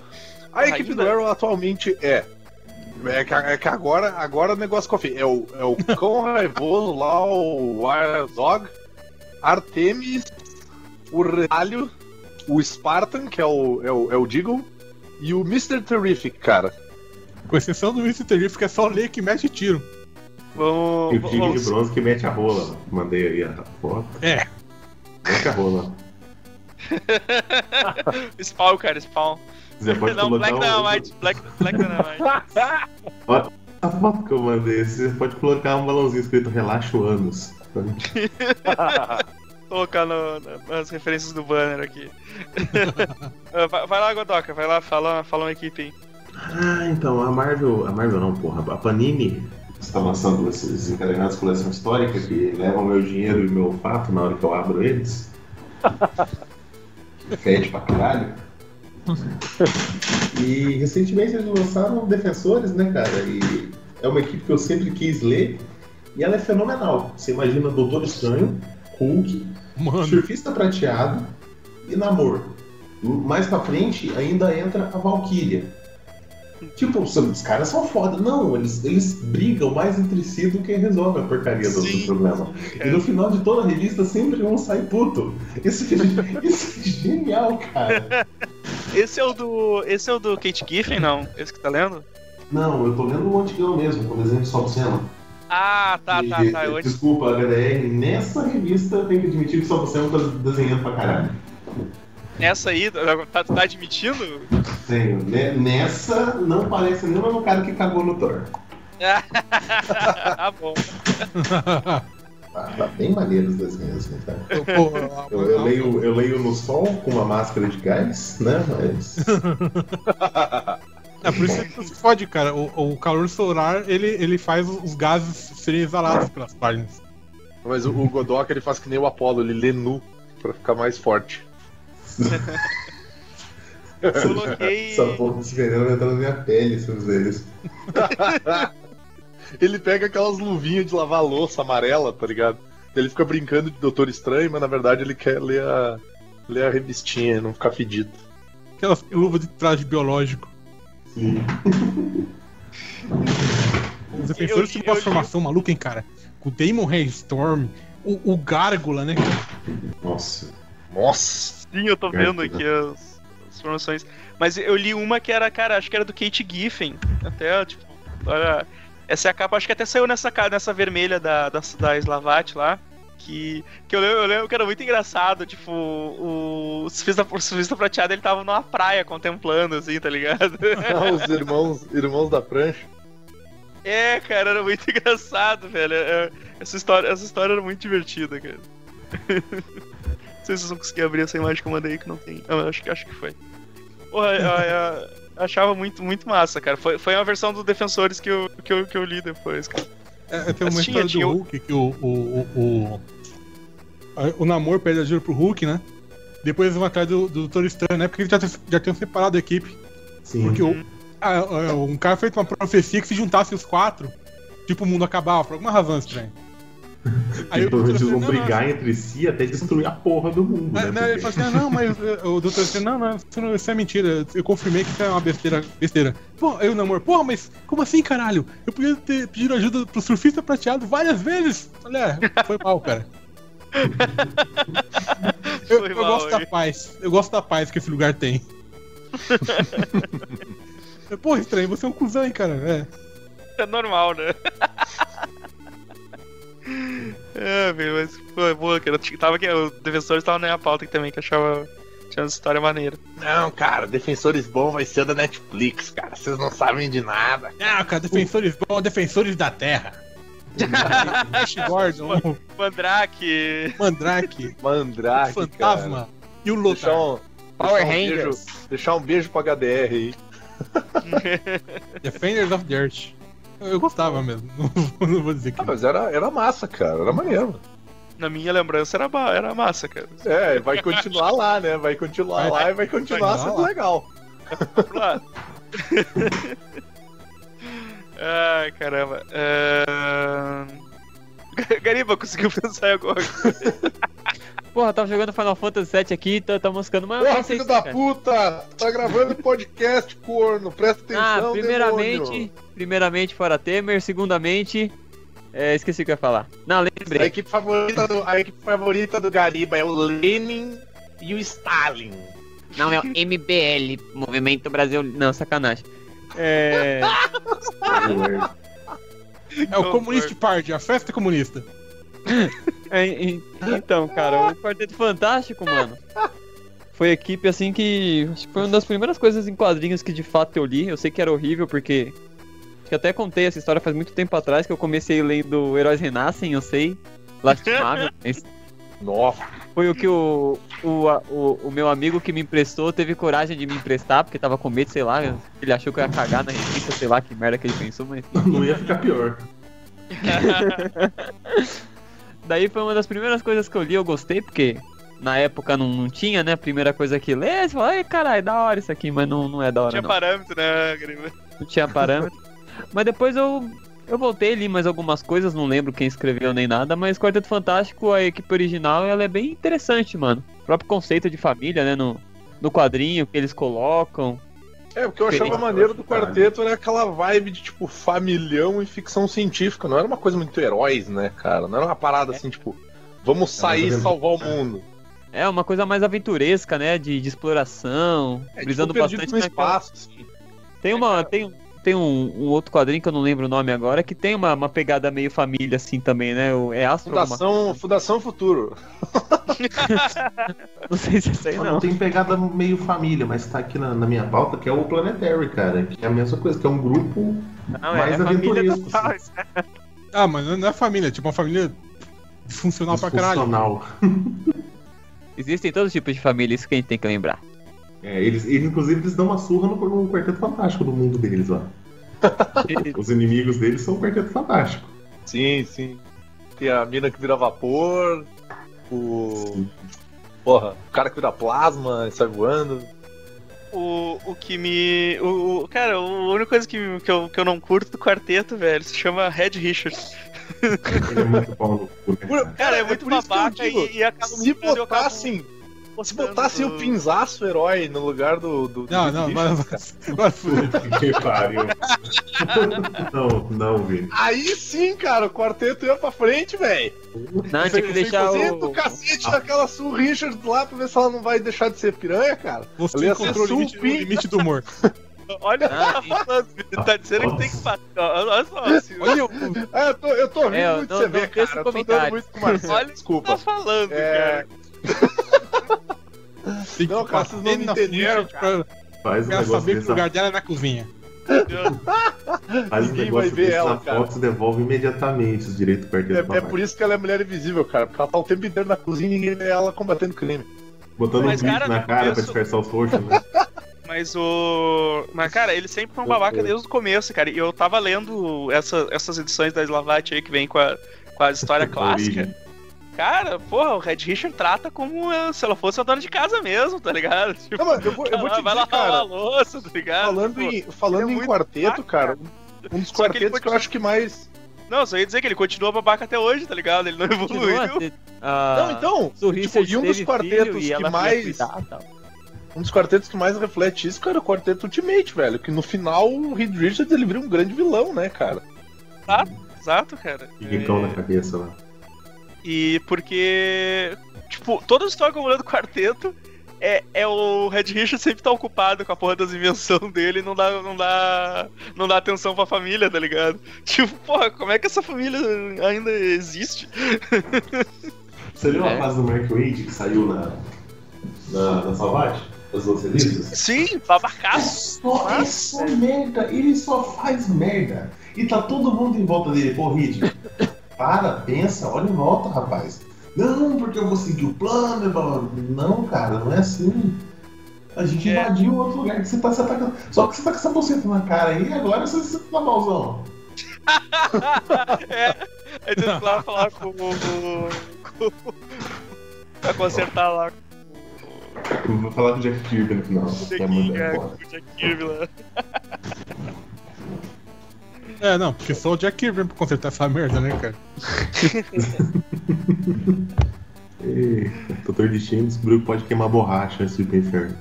A equipe do Arrow atualmente é. É que, é que agora, agora o negócio que eu fiz. É o, é o Cão Raivoso lá, o Wild Dog, Artemis, o Retalho, o Spartan, que é o, é o, é o Deagle, e o Mr. Terrific, cara. Com exceção do Mr. Terrific, é só ler que mete tiro. Vamos. E o tigre de bronze que mete a rola. Mandei aí a foto. É. Mete a rola. spawn, cara, spawn. Você pode Não, colocar Black um- Dynamite. Black, Black Dynamite. A foto que eu mandei, você pode colocar um balãozinho escrito Relaxa o ânus. colocar no- na- nas referências do banner aqui. Ah, vai, vai lá, Godoka, vai lá, fala, fala uma equipe aí. Ah, então, a Marvel. A Marvel não, porra. A Panini está lançando esses encadernados de coleção histórica que levam meu dinheiro e meu fato na hora que eu abro eles. Fede pra caralho. E recentemente eles lançaram Defensores, né, cara? E é uma equipe que eu sempre quis ler. E ela é fenomenal. Você imagina Doutor Estranho, Hulk, Mano, Surfista Prateado e Namor. Mais pra frente ainda entra a Valkyria. Tipo, os caras são foda. Não, eles, eles brigam mais entre si do que resolvem a porcaria do, do problema. E no final de toda a revista sempre um sai puto. Isso, é- isso é genial, cara. Esse é o do. Esse é o do Kate Giffen, não? Esse que tá lendo? Não, eu tô lendo o antigão mesmo, com o desenho de Sol Buscema. Ah, tá, E, tá, tá. Eu- Desculpa, HDR, nessa revista eu tenho que admitir que o Sol Buscema tá desenhando pra caralho. Essa aí, tá, tá admitindo? Tenho. Ne- Nessa não parece nem o mesmo cara que cagou no Thor. ah, bom. Tá, tá bem maneiro os desenhos, né, a- Eu, eu leio, eu leio no sol com uma máscara de gás, né? Mas. É por isso que não se fode, cara. O, o calor solar, ele, ele faz os gases serem exalados pelas páginas. Mas o, o Godok ele faz que nem o Apollo, ele lê nu pra ficar mais forte. Coloquei. Essa porra desse veneno vai entrar na minha pele se eu fizer isso. Ele pega aquelas luvinhas de lavar louça amarela, tá ligado? Ele fica brincando de Doutor Estranho, mas na verdade ele quer ler a, ler a revistinha, não ficar fedido. Aquelas luvas de traje biológico. Sim. Os Eu defensores têm uma eu formação maluca, hein, cara? Com o Damon Hailstorm, o, o Gárgula, né? Nossa. Nossa! Sim, eu tô vendo aqui as, as formações. Mas eu li uma que era, cara, acho que era do Kate Giffen. Até, tipo, olha. Essa é a capa, acho que até saiu nessa, nessa vermelha da, da, da Slavat lá. Que, que eu, lembro, eu lembro que era muito engraçado, tipo, o, o surfista, o surfista prateado ele tava numa praia contemplando, assim, tá ligado? Ah, os irmãos, irmãos da prancha. É, cara, era muito engraçado, velho. É, Essa história, essa história era muito divertida, cara. Não sei se vocês vão conseguir abrir essa imagem que eu mandei que não tem. Eu acho, que- acho que foi. Porra, achava muito, muito massa, cara. Foi, foi uma versão do Defensores que eu, que eu, que eu li depois, cara. É, tem uma Mas tinha- história tinha do o- Hulk que o. O, o, o, a- o Namor pede ajuda pro Hulk, né? Depois eles vão atrás do, do Doutor Estranho, né? Porque eles já, já tinham separado a equipe. Sim. Porque o, ah, ah, um cara fez uma profecia que se juntasse os quatro, tipo, o mundo acabava, por alguma razão estranha. Aí, o pelo menos Doutor eles vão não, brigar entre si até destruir a porra do mundo, Mas, né? né, ele falou assim, ah, não, mas eh, o doutor disse, não, não, isso, não, é mentira. Eu confirmei que isso é uma besteira. besteira. Pô, aí o namoro, porra, mas como assim, caralho? Eu podia ter pedido ajuda pro surfista prateado várias vezes. Olha, foi mal, cara. eu, eu mal, gosto da paz. Eu gosto da paz que esse lugar tem. Porra, estranho, você é um cuzão, hein, cara. É. É normal, né? É, velho, mas pô, é boa, cara. Tava aqui, o Defensores tava na minha pauta aqui também, que eu achava. Tinha uma história maneira. Não, cara, Defensores Bom vai ser da Netflix, cara. Vocês não sabem de nada. Ah, cara, defensores bons, defensores da terra. Flash Gordon, Mandrake. o Mandrake, o Mandrake, Fantasma e o cara. Deixar Lothar. um, Power deixar um Rangers. beijo, deixar um beijo pro HDR aí. Defenders of Dirt. Eu, eu gostava mesmo, não, vou- não vou dizer que Ah, mas era, era massa, cara. Era maneiro. Na minha lembrança era, era massa, cara. É, vai continuar lá, né? Vai continuar Vai- lá e vai continuar vai sendo lá. legal. Ai, caramba. É... Gariba, conseguiu pensar em alguma coisa? Porra, tava jogando Final Fantasy VII aqui, tá, tá moscando, Porra, filho isso, da cara. puta! Tá gravando podcast, corno. Presta atenção, Ah, primeiramente, demônio. Primeiramente fora Temer, segundamente, é, esqueci o que eu ia falar. Não, A lembrei. equipe, favorita do, a equipe favorita do Gariba é o Lenin e o Stalin. Não, é o MBL, Movimento Brasil... Não, sacanagem. É... É o Communist Party, a festa comunista. É, en- então, cara, o Quarteto Fantástico, mano. Foi a equipe assim que. Acho que foi uma das primeiras coisas em quadrinhos que de fato eu li. Eu sei que era horrível porque. Acho que até contei essa história faz muito tempo atrás que eu comecei lendo Heróis Renascem, eu sei. Lastimável. mas Nossa. foi o que o, o, a- o, o meu amigo que me emprestou teve coragem de me emprestar, porque tava com medo, sei lá. Ele achou que eu ia cagar na revista, sei lá que merda que ele pensou, mas. Não ia ficar pior. Daí foi uma das primeiras coisas que eu li, eu gostei, porque na época não, não tinha, né? A primeira coisa que lê, você fala, ai caralho, da hora isso aqui, mas não, não é da hora Tinha não. parâmetro, né, Gariba? Não tinha parâmetro. Mas depois eu, eu voltei li mais algumas coisas, não lembro quem escreveu nem nada, mas Quarteto Fantástico, a equipe original, ela é bem interessante, mano. O próprio conceito de família, né, no, no quadrinho que eles colocam. É, o que eu achava maneiro do quarteto era aquela vibe de, tipo, familhão e ficção científica. Não era uma coisa muito heróis, né, cara? Não era uma parada assim, tipo, vamos sair e salvar o mundo. É uma coisa mais aventuresca, né, de, de exploração, É, brisando tipo, bastante no naquela- espaço, assim. Tem uma. Tem, tem um, um outro quadrinho que eu não lembro o nome agora, que tem uma, uma pegada meio família assim também, né? O- É Astro alguma Fundação, Fundação Futuro. Não sei se é isso aí Não, não. tem pegada meio família, mas tá aqui na, na minha pauta, que é o Planetary, cara. Que é a mesma coisa, que é um grupo Não, mais é a família aventuresco. total. assim, Ah, mas não é família, é tipo uma família funcional pra caralho. disfuncional. Existem todos os tipos de família, isso que a gente tem que lembrar. É, eles, eles, inclusive, eles dão uma surra no, no Quarteto Fantástico do mundo deles lá. Os inimigos deles são o Quarteto Fantástico. Sim, sim. Tem a mina que vira vapor, o. Porra, o cara que vira plasma e sai voando. O, o que me. O, o- cara, a única coisa que, que, eu, que eu não curto do quarteto, velho, se chama Red Richards. Ele é muito bom no né, cara? Cara, é muito eu babaca digo, e, e acaba Se botassem, se do- o pinzaço herói no lugar do. do Não, do não, mas. Puta que pariu. não, não, Vini. Aí sim, cara, o quarteto ia pra frente, velho. Não, tinha que deixar do o. cacete daquela Sue Richards lá pra ver se ela não vai deixar de ser piranha, cara. Você Eu encontrou o limite, o limite do humor. Olha o que Ah, tá tá dizendo que tem que fazer. ó, Olha só, se- Olha o. É, eu tô, eu tô rindo É, muito de você ver, cara. o Eu tô dando muito com o Marcelo. olha o que Desculpa. tá falando, É, cara. Tem que Não, cara, vocês não me entenderam, pra, Faz um pra negócio saber que o lugar dela é na cozinha. Faz um Ninguém negócio vai ver ela, cara. Fox devolve imediatamente os direitos do quarteto É, é por isso que ela é mulher invisível, cara. Porque ela tá o tempo inteiro na cozinha e ninguém vê ela combatendo crime. Botando Mas, um bicho cara, na cara pra começo- disfarçar os roxos, né? Mas o. Mas, cara, ele sempre foi um babaca desde o começo, cara. E eu tava lendo essa, essas edições da Slavat aí que vem com a, com a história clássica. Cara, porra, o Red Richard trata como eh, se ela fosse a dona de casa mesmo, tá ligado? Tipo, Não, mas eu vou, eu vou te vai dizer, lavar a cara. louça, tá ligado? Falando Pô, em, falando é em quarteto, babaca, cara, um dos Só que quartetos que eu acho que mais. Não, só ia dizer que ele continua babaca até hoje, tá ligado? Ele não evoluiu. Continua, ah, Não, então, o Richard e um dos quartetos filho que mais- cuidar, um dos quartetos que mais reflete isso, cara, é o quarteto Ultimate, velho. Que no final o Reed Richards ele vira um grande vilão, né, cara? Exato, cara. E Ricão na cabeça lá. E porque, tipo, toda a história que eu olhando do quarteto é, é o Red Richard sempre tá ocupado com a porra das invenções dele e não dá, não dá, não dá atenção pra família, tá ligado? Tipo, porra, como é que essa família ainda existe? Você viu É. a fase do Mark Wade que saiu na, na, na Salvate? Das duas revistas? Sim, É babacaço. só, é só merda, ele só faz merda. E tá todo mundo em volta dele, pô, Reed. Para, pensa, olha em volta, rapaz. Não, porque eu vou seguir o plano. blá. Não, cara, não é assim. A gente É. invadiu outro lugar que você tá, tá com- Só que você tá com essa buceta na cara aí, agora você, você tá malzão. é, aí tu lá falar com o. com- Pra consertar lá Eu vou falar com o Jack Kirby no final. é foda. o Jack Kirby lá. É, não, porque só o Jack Kirby pra consertar essa merda, né, cara? E, Doutor Destino descobriu que pode queimar borracha antes de ir pro inferno.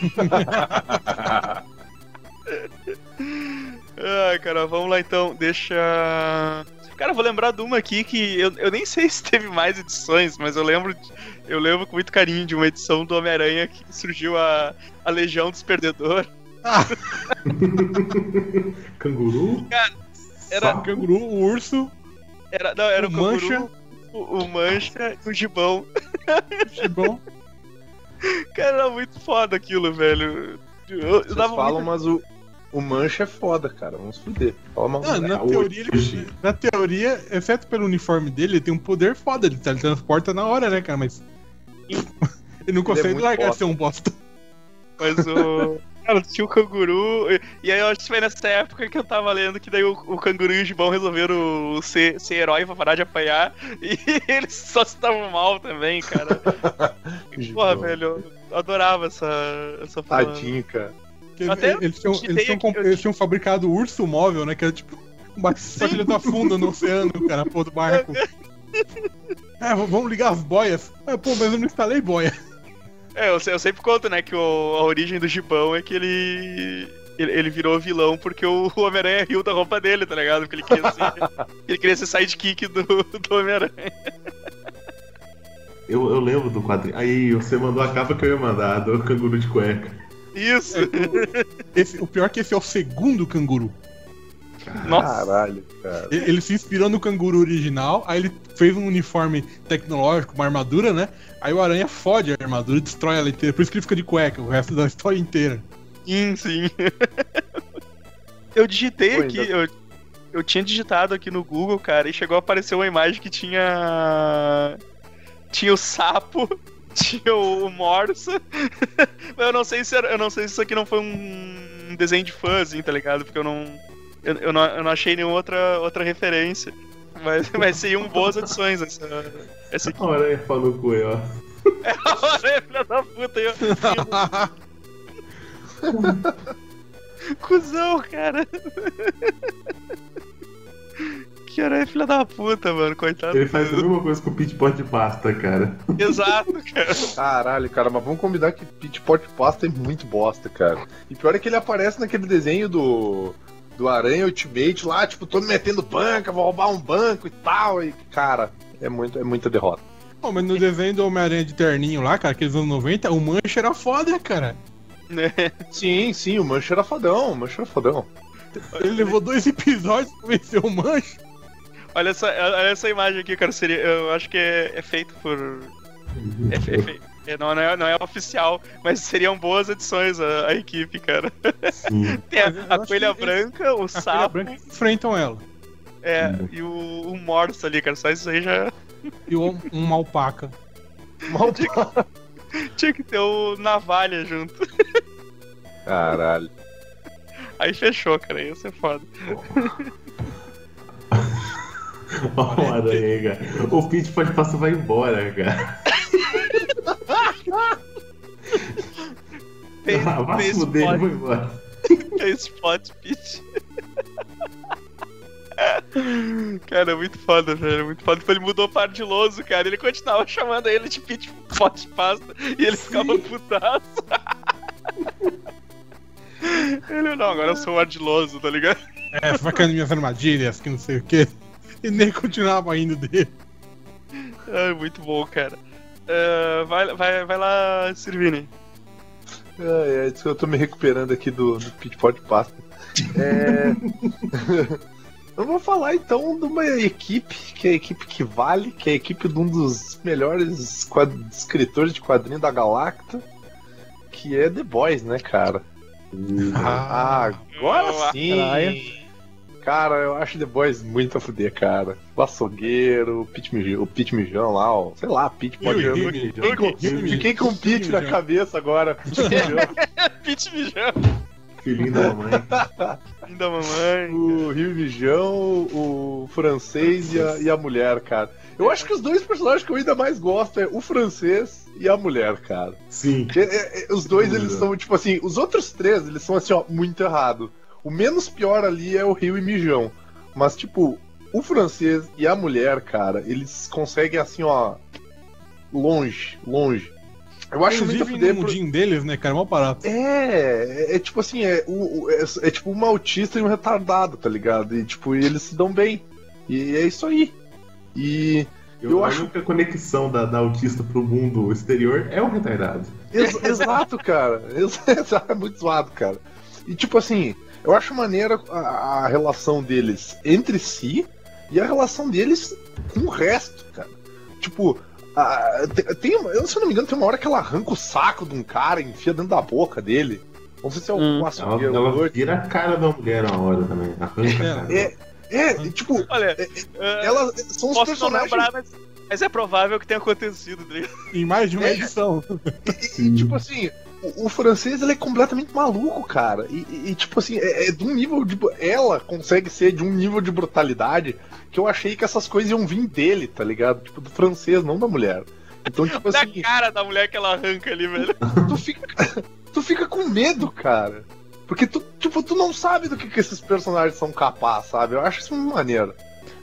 Ai, cara, vamos lá então. Deixa. Cara, eu vou lembrar de uma aqui que eu, eu nem sei se teve mais edições, mas eu lembro, de- eu lembro com muito carinho de uma edição do Homem-Aranha que surgiu a, a Legião dos Perdedores. Canguru? Era- O canguru, o urso, Era, não, era o, O Canguru, Mancha. o, o Mancha e o Gibão. o gibão. Cara, era muito foda aquilo, velho. Eu, eu falam, muita- mas o, o Mancha é foda, cara. Vamos fuder. Fala. Não, na Ah, teoria, ele, na teoria, exceto pelo uniforme dele, ele tem um poder foda, ele teletransporta na hora, né, cara? Mas. Ele não consegue muito largar de bosta. ser um bosta. Mas o. Cara, tinha o canguru. e- aí eu acho que foi nessa época que eu tava lendo que daí o, o canguru e o gibão resolveram ser, ser herói pra parar de apanhar. E eles só se davam mal também, cara. Porra, velho, eu adorava essa, essa. Tadinho, cara. Até eles, tinham, eles, tinham, aqui, eles tinham fabricado o urso móvel, né? Que era tipo. um barco, Só que ele tá fundo no oceano, cara, pô, do barco. É, vamos ligar as boias. É, pô, mas eu não instalei boia. É, eu, eu sempre conto, né, que o- a origem do gibão é que ele. Ele, ele virou vilão porque o Homem-Aranha riu da roupa dele, tá ligado? Porque ele queria ser, ele queria ser sidekick do, do Homem-Aranha. Eu, eu lembro do quadrinho. Aí você mandou a capa que eu ia mandar, do canguru de cueca. Isso! Esse, o pior é que esse é o segundo canguru. Nossa! Caralho, cara. Ele, se inspirou no canguru original, aí ele fez um uniforme tecnológico, uma armadura, né? Aí o aranha fode a armadura e destrói ela inteira. Por isso que ele fica de cueca, o resto da história inteira. Sim, sim. eu digitei Pô, aqui, ainda- eu, eu tinha digitado aqui no Google, cara, e chegou a aparecer uma imagem que tinha. Tinha o sapo, tinha o, Morsa. Mas eu não sei se era- eu não sei se isso aqui não foi um desenho de fã, assim, tá ligado? Porque eu não. Eu, eu não, eu não achei nenhuma outra, outra referência. Mas, mas seriam boas adições essa, essa aqui. Olha aí, pau no cu aí, ó. É a hora, filha da puta. Eu, Cusão, cara. Que aranha filha da puta, mano. Coitado. Ele faz a mesma coisa com o pit pot de pasta, cara. Exato, cara. Caralho, cara, mas vamos combinar que Pit Pot Pasta é muito bosta, cara. E pior é que ele aparece naquele desenho do. Do Aranha Ultimate lá, tipo, todo metendo banca, vou roubar um banco e tal. E, cara, é, muito, é muita derrota. Pô, mas no desenho do Homem-Aranha de terninho lá, cara, aqueles anos 90, o Mancha era foda, cara. Né? Sim, sim, o Mancha era fodão, o Mancha era fodão. Ele levou dois episódios pra vencer o Mancha. Olha essa, olha essa imagem aqui, cara. Seria, eu acho que é, é feito por. É, é fe- É, Não, não, é, não é oficial, mas seriam boas edições a, a equipe, cara. Sim. Tem a, a coelha que branca, o A Folha sapo Branca enfrentam ela. é, e o, o morso ali, cara. Só isso aí já E um, uma alpaca. Mal tinha que ter o navalha junto. Caralho. Aí fechou, cara. Ia ser foda. Olha o aranha aí, cara. O Pete pode passar vai embora, cara. Tem, Ah, vai se fuder, eu spot, vou embora. tem spot pitch. Cara, é muito foda, velho. Muito foda. Tipo, Ele mudou para ardiloso, cara. Ele continuava chamando ele de pit pote pasta e ele ficava putaço. Ele, não, agora eu sou o ardiloso, tá ligado? É, você vai caindo em minhas armadilhas, que não sei o quê. E nem continuava indo dele. Ai, muito bom, cara. É, vai, vai, vai lá, Sirvini. É, é, diz que eu tô me recuperando aqui do, do Pit Pot Pasta. É. eu vou falar então de uma equipe, que é a equipe que vale, que é a equipe de um dos melhores quad- escritores de quadrinho da Galacta, que é The Boys, né, cara? Ah, agora Ah, sim! caralho. Cara, eu acho The Boys muito a fuder, cara. O açougueiro, o Pit Mijão, o Pit Mijão lá, ó. Sei lá, Pit pode eu Rio, fiquei com- o Pit na cabeça agora. Pit Mijão. Pit mijão. Filhinho da mamãe. Fim da mamãe. o Rio Mijão, o francês e a, e a mulher, cara. Eu acho que os dois personagens que eu ainda mais gosto é o francês e a mulher, cara. Sim. Que, é, é, os dois, eles são, tipo assim, os outros três, eles são assim, ó, muito errado. O menos pior ali é o Rio e Mijão. Mas, tipo, o francês e a mulher, cara, eles conseguem, assim, ó, longe, longe. Eu acho Eles muito a vivem no mundinho deles, né, cara? Mal barato. é, é, é tipo assim, é, o, é, é tipo um autista e um retardado, tá ligado? E tipo, eles se dão bem. E é isso aí. E Eu, Eu a acho- única conexão da, da autista pro mundo exterior é o retardado. ex- exato, cara. Ex- é muito zoado, cara. E tipo assim, eu acho maneira a, a relação deles entre si e a relação deles com o resto, cara. Tipo, tem, eu, se eu não me engano, tem uma hora que ela arranca o saco de um cara e enfia dentro da boca dele. Não sei se é o Hum. Ela, açougueiro. ela vira a cara da mulher uma hora também. Arranca a cara. É, é, e, tipo, Olha, É, é, elas são os personagens. lembrar, mas, mas é provável que tenha acontecido, ligado? Em mais de uma É. edição. Sim. Tipo assim, o, o francês ele é completamente maluco, cara. E, e- tipo assim, é, é de um nível de. Ela consegue ser de um nível de brutalidade que eu achei que essas coisas iam vir dele, tá ligado? Tipo, do francês, não da mulher. Então, tipo Na assim, cara da mulher que ela arranca ali, velho. tu fica, tu fica com medo, cara. Porque tu, tipo, tu não sabe do que, que esses personagens são capazes, sabe? Eu acho isso muito maneiro.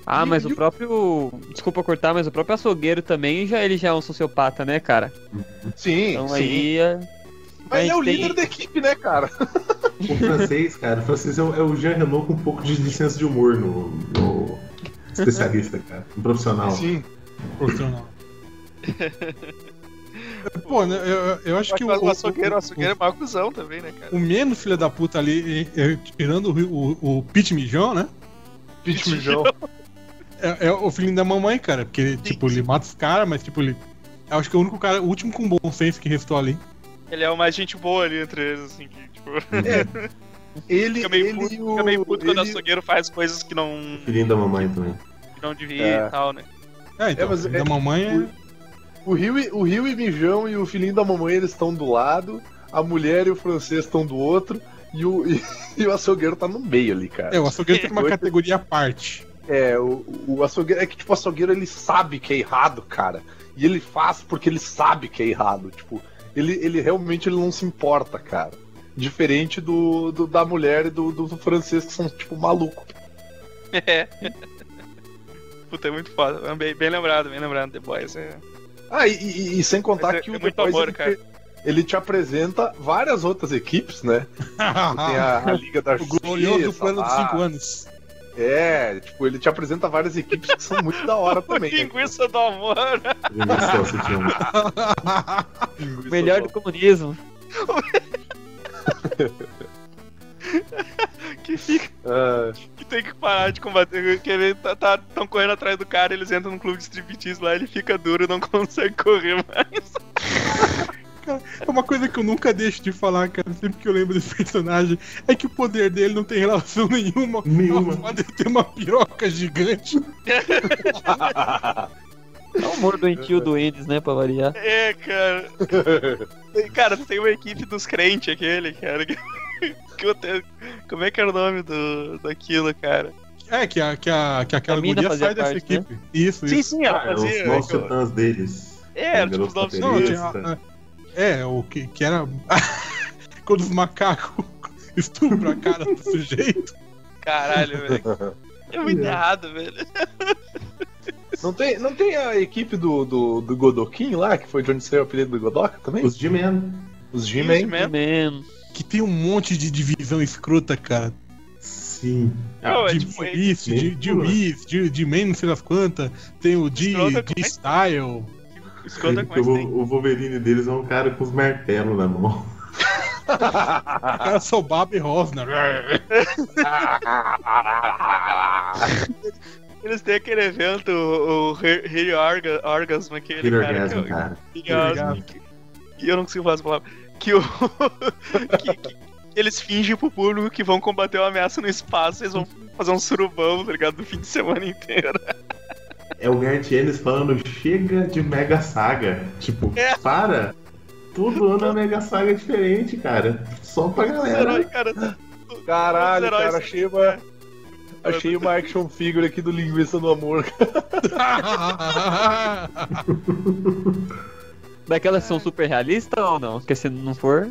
Ah, mas o o- próprio. Desculpa cortar, mas o próprio açougueiro também já ele já é um sociopata, né, cara? Sim, Então sim. aí. É- Mas ele é o tem- líder da equipe, né, cara? O francês, cara, o francês é o, é o Jean Renault com um pouco de licença de humor no, no especialista, cara. Um profissional. Sim. Profissional. Pô, né, eu, eu acho que o, o açougueiro, o o, açougueiro é cuzão também, né, cara? o menos filho da puta ali, é- é, tirando o, o, o Pete Mijão, né? Pit Mijão. É, é o filhinho da mamãe, cara. Porque, tipo, ele mata os caras, mas, tipo, ele. Eu acho que é o único cara, o último com bom senso que restou ali. Ele é o mais gente boa ali entre eles, assim, que, tipo, Ele, fica meio ele puto, o- fica meio puto quando o ele- açougueiro faz coisas que não, Filhinho da mamãe também. que não devia É. e tal, né? É, então, É, mas o filho é- da mamãe é. O Rio, e, o Rio e Mijão e o filhinho da mamãe eles estão do lado, a mulher e o francês estão do outro, e o, e, e o açougueiro tá no meio ali, cara. É, o açougueiro tem uma categoria à parte. É, o, o açougueiro. É que, tipo, o açougueiro ele sabe que é errado, cara. E ele faz porque ele sabe que é errado. Tipo, ele, ele realmente ele não se importa, cara. Diferente do, do- da mulher e do, do, do francês, que são, tipo, maluco. É. Puta, é muito foda. Bem, bem lembrado, bem lembrado. The Boys é. Ah, e, e- e sem contar Mas é- que é o muito The Boys, amor, ele, cara. te- ele te apresenta várias outras equipes, né? Tem a, a Liga da o glorioso Justiça. plano lá. 5 anos. É, tipo, ele te apresenta várias equipes que são muito da hora também. né? Linguiça do amor. Linguiça, Linguiça Melhor do- do comunismo. Que fica. Ah, Que tem que parar de combater. Que ele tá, tá, tão correndo atrás do cara, eles entram num clube de striptease lá, ele fica duro e não consegue correr mais. Cara, é uma coisa que eu nunca deixo de falar, cara, sempre que eu lembro desse personagem, é que o poder dele não tem relação nenhuma. Nenhuma. ao fato de ter uma piroca gigante. É o humor doentio do Endes, né, pra variar. É, cara. Cara, tem uma equipe dos crentes aquele, cara. que- que eu tenho- Como é que era o nome do, daquilo, cara? É, que, a, que, a, que aquela A guria fazia sai dessa parte, né? equipe. Isso, Sim, isso. sim, ela Ah, os fazia. novos titãs deles. É, era tipo os novos baterista. É, o que, que era. Quando os macacos estupram a cara do sujeito. Caralho, velho. É muito errado, velho. Não tem, não tem a equipe do, do, do Godokin lá, que foi de onde saiu o apelido do Godoka também? Os G-Men. Os G-Men. Que tem um monte de divisão escrota, cara. Sim. Não, é de tipo, isso, de, de de, de Man, não sei das quantas. Tem o de, De como é- o, o Wolverine deles é um cara com os martelos na mão. O cara só Bob Rosner. Eles têm aquele evento, o, o He- He Orga- Orgasm, aquele Killer cara. Orgasm, que, cara. Orgasm, que- E eu não consigo falar essa palavra. Que o. que, que eles fingem pro público que vão combater uma ameaça no espaço, eles vão fazer um surubão, tá ligado? Do fim de semana inteiro. É o Garth Ennis falando, chega de Mega Saga. Tipo, É. para. Todo ano é Mega Saga diferente, cara. Só pra galera. cara. Caralho, heróis- cara, achei uma, achei uma action figure aqui do Linguiça do Amor. Daquelas que são super realistas ou não? Porque se não for.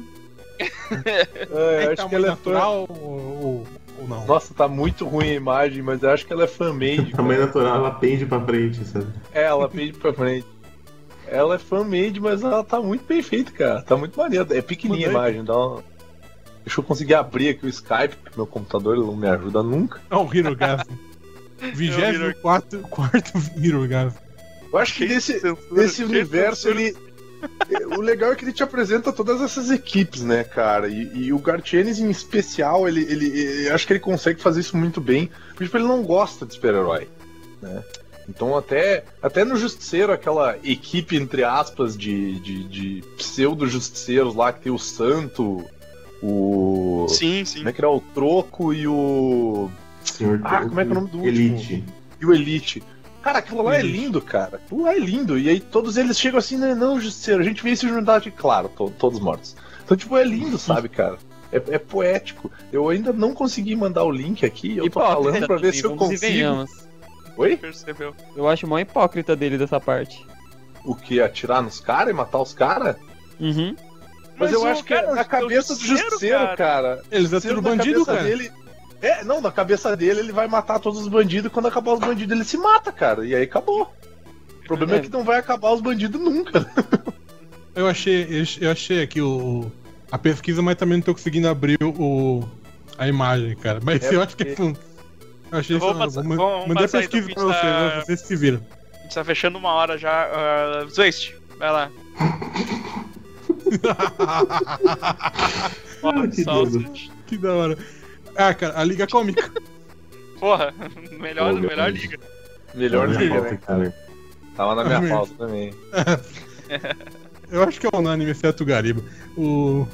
É, É acho que tamanho ela é natural ou, ou, ou não? Nossa, tá muito ruim a imagem, mas eu acho que ela é fan-made. Tamanho natural, ela pende pra frente, sabe? É, ela pende pra frente. Ela é fan-made, mas ela tá muito bem feita, cara. Tá muito maneiro. É pequenininha a imagem, dá uma... Deixa eu conseguir abrir aqui o Skype, porque meu computador não me ajuda nunca. É o Hirogasm. 24 quarto Hirogasm. Eu acho que nesse, nesse universo ele. O legal é que ele te apresenta todas essas equipes, né, cara? E, e o Gartienes em especial, ele, ele, ele- eu acho que ele consegue fazer isso muito bem, porque tipo, ele não gosta de super-herói, né? Então até, até no Justiceiro, aquela equipe, entre aspas, de, de, de pseudo-justiceiros lá, que tem o Santo, o... Sim, sim. Como é que era? O Troco e o... Senhor Ah, como é que é o nome do último? Elite. e o Elite. Cara, aquilo lá é Elite. lindo, cara. Aquilo lá é lindo. E aí todos eles chegam assim, né? Não, Justiceiro, a gente vê se juntar aqui, claro, to- todos mortos. Então, tipo, é lindo, sabe, cara? É, é poético. Eu ainda não consegui mandar o link aqui, eu tô falando pra ver se eu consigo. Oi? Percebeu? Eu acho mó hipócrita dele dessa parte. O que? Atirar nos caras e matar os caras? Uhum. Mas, eu o acho que cara, é na o cabeça do Justiceiro, Justiceiro, cara. Eles atiram na bandido, cara. Dele... É, não, na cabeça dele ele vai matar todos os bandidos e quando acabar os bandidos ele se mata, cara. E aí acabou. O problema é, É. que não vai acabar os bandidos nunca. né? Eu achei, eu achei aqui o, a pesquisa, mas também não tô conseguindo abrir o, a imagem, cara. Mas É eu acho que é. Eu achei Eu vou isso. passar- vou- a pesquisa então, pra vocês, tá- né? vocês se viram. A gente tá fechando uma hora já. Uh, Zwist, vai lá. Ó, que só o doido. Zwist. que da hora. Ah, cara, a Liga Cômica. Porra, melhor, Pô, melhor liga. Melhor liga, pauta, né? cara. Tava na minha pauta também. Eu acho que é unânime é o Gariba. O.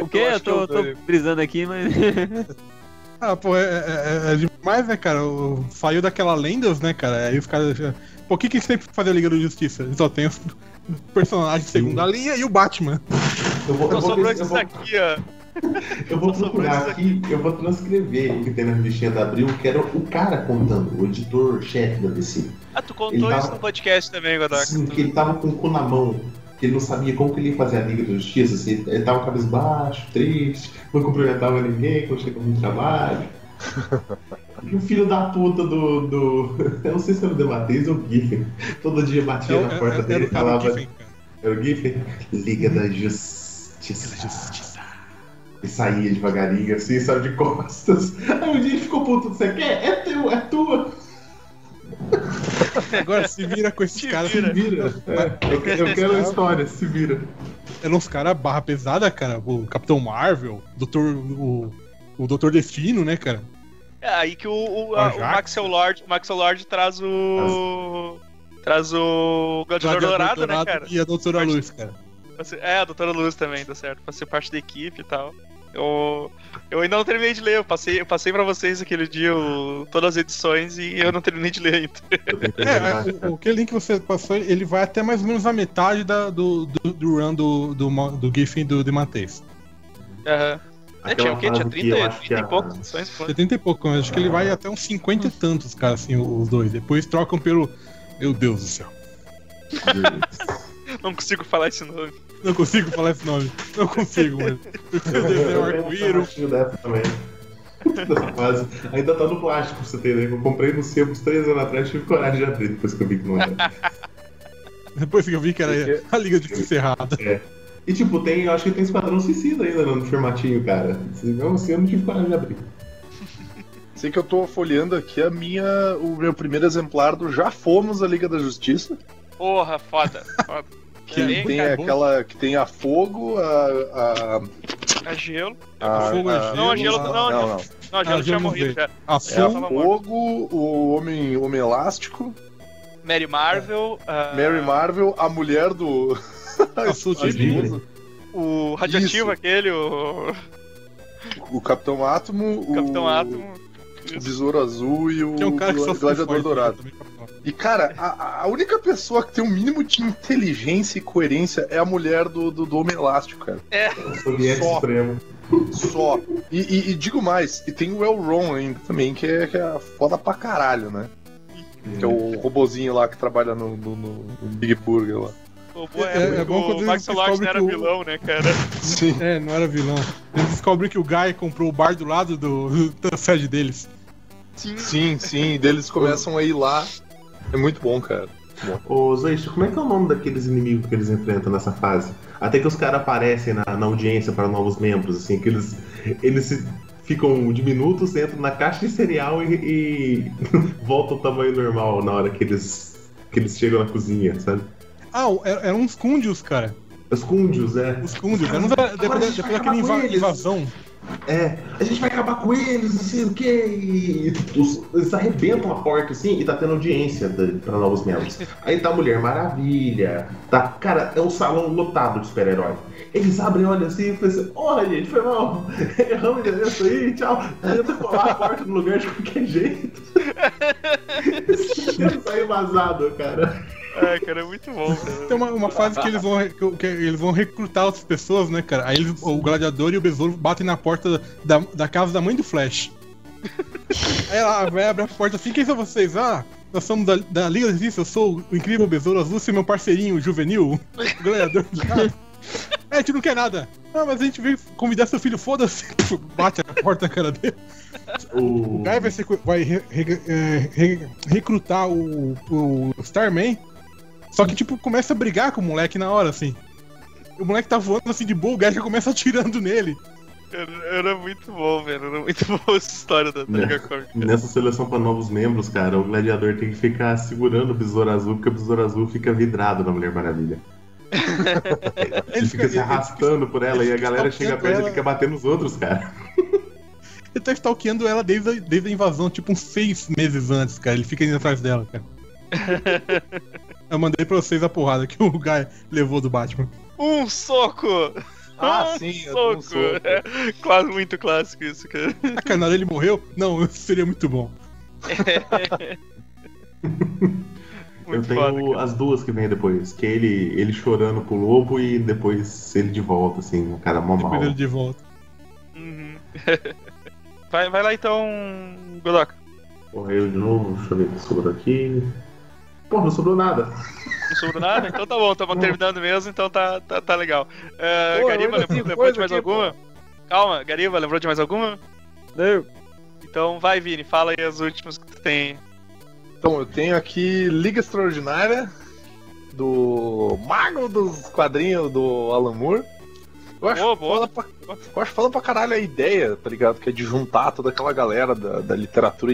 O quê? Eu Eu acho que tô, eu tô brisando aqui, mas. Ah, pô, é, é- é demais, né, cara? O- Saiu daquela Lendas, né, cara? Aí os caras. Pô, o que que sempre faz a Liga da Justiça? Eles só tem os personagens de segunda linha e o Batman. Eu vou, Só eu vou, sobrou vou, aqui, ó. Eu vou sobrou procurar aqui, eu vou transcrever o que tem na listinha da Abril, que era o cara contando, o editor-chefe da DC. Ah, tu contou tava- isso no podcast também, Godok. Sim, que ele tava com o cu na mão, que ele não sabia como que ele ia fazer a Liga da Justiça, assim, ele tava cabisbaixo, triste, não cumprimentava ninguém quando chegava no trabalho. E o filho da puta do. do eu não sei se era o Dematês ou o Giffen. Todo dia batia na porta dele e falava. Era o Giffen? Liga da Justiça. E saía devagarinho assim, sabe, de costas. Aí um dia ele ficou puto, você quer? É teu, é tua. Agora se vira com esses Se caras. vira. Se vira. É, eu, que- eu quero a história, se vira. Eram uns caras barra pesada, cara. O Capitão Marvel, Doutor, o, o Doutor Destino, né, cara? É aí que o, o, O a- o. Maxwell Lord, o Maxwell Lord traz o. Traz o Gladiador Dourado, né, cara? E a Doutora Luz, cara. É, a Doutora Luz também, tá certo. Pra ser parte da equipe e tal. Eu, eu ainda não terminei de ler, eu passei, eu passei pra vocês aquele dia o- todas as edições e eu não terminei de ler ainda. É, o, aquele link que você passou, ele vai até mais ou menos a metade da, do, do, do run do, do, do Giffen e do Demanteis. Aham. É, tinha o quê? Tinha fase que 30, eu acho que 30 e a- poucas edições, pô. 70 e pouco, mas acho que ele vai até uns 50 e tantos, cara, assim, os dois. Depois trocam pelo. Meu Deus do céu. Não consigo falar esse nome. Não consigo falar esse nome. Não consigo, mano. Desenho Eu é tenho um arco-íro. formatinho dessa fase. Ainda tá no plástico, pra você ter ideia. Eu comprei no sebo uns três anos atrás, tive coragem de abrir depois que eu vi que não era. Depois que eu vi que era a Liga de Justiça errada. E tipo, tem, eu acho que tem Esquadrão Suicida ainda no formatinho, cara. Mesmo assim, eu não tive coragem de abrir. Sei que eu tô folheando aqui a minha, o meu primeiro exemplar do Já Fomos a Liga da Justiça. Porra, foda. foda. Que É, tem aquela. que tem a fogo, a. a, A gelo. a, Fogo é a- gelo. Não, a gelo- não, não, não. Não, a Ah, gelo já tinha não morrido já. A É a Fogo. Fogo, o Homem, Homem Elástico, Mary Marvel. a- Mary Marvel, a mulher do. A. O radioativo Isso. aquele, o O Capitão Átomo, o Capitão Átomo. o Besouro Azul e o é um cara que só Gladiador Dourado. E cara, a, a única pessoa que tem um mínimo de inteligência e coerência é a mulher do, do, do Homem Elástico, cara. O Soviético Só. Supremo. Só. E, e- e digo mais, e tem o Elron ainda também, que é, que é foda pra caralho, né? Que é o robozinho lá que trabalha no, no- no- Big Burger lá. O bom É- é, é bom o quando Max eles Lord não era o- vilão, né, cara? Sim. É, não era vilão. Eles descobrem que o Guy comprou o bar do lado do, da sede deles. Sim. Sim, sim. Daí eles começam a ir lá. É muito bom, cara. Ô, Zoichi, como é que é o nome daqueles inimigos que eles enfrentam nessa fase? Até que os caras aparecem na, na audiência para novos membros, assim, que eles, eles se- ficam diminutos, entram na caixa de cereal e, e voltam ao tamanho normal na hora que eles, que eles chegam na cozinha, sabe? Ah, er- eram uns cúndios, cara. Os cúndios, é. Os cúndios. Uns, depois, depois daquela acabar com inva- eles. É, a gente vai acabar com eles, não sei o quê. E os- eles arrebentam a porta assim e tá tendo audiência pra novos membros. Aí tá a Mulher Maravilha, tá. Cara, é um salão lotado de super-herói. Eles abrem, olham assim e falam assim: Porra, gente, foi mal. Erramos o endereço aí, tchau. Tenta colar a porta no lugar de qualquer jeito. Saiu vazado, cara. É, cara, é muito bom, cara. Tem uma, uma fase que eles vão, que, eles vão recrutar outras pessoas, né, cara? Aí eles- o gladiador e o besouro batem na porta da, da casa da mãe do Flash. Aí ela vai abrir a porta assim, quem são vocês? Ah, nós somos da, da Liga da Justiça, eu sou o incrível besouro azul, você é meu parceirinho juvenil, o gladiador do nada. É, a gente não quer nada. Ah, mas a gente veio convidar seu filho, foda-se. Bate a porta na cara dele. O... O Guy vai, ser- vai re- re- é, re- recrutar o, o Starman. Só que, tipo, começa a brigar com o moleque na hora, assim. O moleque tá voando assim de boa, o já começa atirando nele. Era, era muito bom, velho. Era muito boa essa história da, da Liga Cômica. Nessa seleção pra novos membros, cara, o gladiador tem que ficar segurando o besouro azul, porque o besouro azul fica vidrado na Mulher Maravilha. Ele fica se arrastando por ela e a fica galera chega perto e ela. ele quer bater nos outros, cara. Ele tá stalkeando ela desde a, desde a invasão, tipo, uns seis meses antes, cara. Ele fica indo atrás dela, cara. Eu mandei pra vocês a porrada que o Guy levou do Batman. Um soco! Ah, Um sim, eu soco! um soco. É, claro, muito clássico isso, cara. A canada ele morreu? Não, isso seria muito bom. Eu Muito tenho foda, as duas que vem depois, que é ele, ele chorando pro lobo e depois ele de volta, assim, o cara mó mal. Depois ele de volta. Uhum. vai, vai lá então, Godoka. Morreu de novo, deixa eu ver o que sobrou aqui. Porra, não sobrou nada. Não sobrou nada? Então tá bom, estamos terminando mesmo, então tá, tá, tá legal. Uh, Pô, Gariba, lembrou, lembrou de mais aqui, alguma? Calma, Gariba, lembrou de mais alguma? Não. Então vai, Vini, fala aí as últimas que tu tem. Então, eu tenho aqui Liga Extraordinária, do Mago dos Quadrinhos do Alan Moore. Eu acho, Boa, boa. foda pra, eu acho foda pra caralho a ideia, tá ligado? Que é de juntar toda aquela galera da, da literatura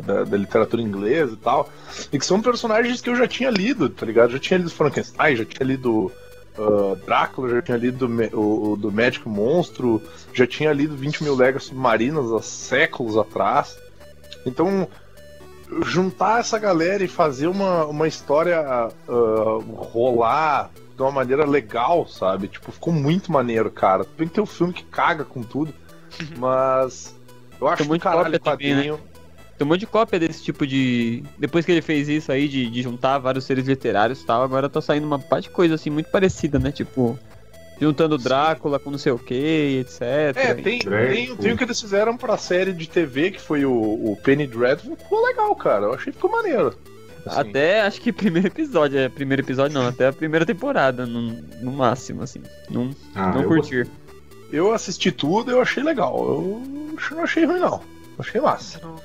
da, da literatura inglesa e tal. E que são personagens que eu já tinha lido, tá ligado? Já tinha lido Frankenstein, já tinha lido ah, Drácula, já tinha lido o, o do Médico Monstro, já tinha lido 20 mil léguas submarinas há séculos atrás. Então, juntar essa galera e fazer uma, uma história ah, rolar de uma maneira legal, sabe? Tipo, ficou muito maneiro, cara. Bem que tem um filme que caga com tudo, mas eu acho Tem que muito caralho também, quadrinho. Tem um monte de cópia desse tipo de. Depois que ele fez isso aí, de, de juntar vários seres literários e tal, agora tá saindo uma parte de coisa assim muito parecida, né? Tipo, juntando Drácula com não sei o que, etc. É, tem, tem, tem o que eles fizeram pra série de TV, que foi o, o Penny Dreadful, ficou legal, cara. Eu achei que ficou maneiro. Assim, Até acho que primeiro episódio, é primeiro episódio não, até a primeira temporada, no, no máximo, assim. Não, Ah, não eu curtir. Eu assisti tudo eu achei legal. Eu não achei ruim, não. Achei massa. Não,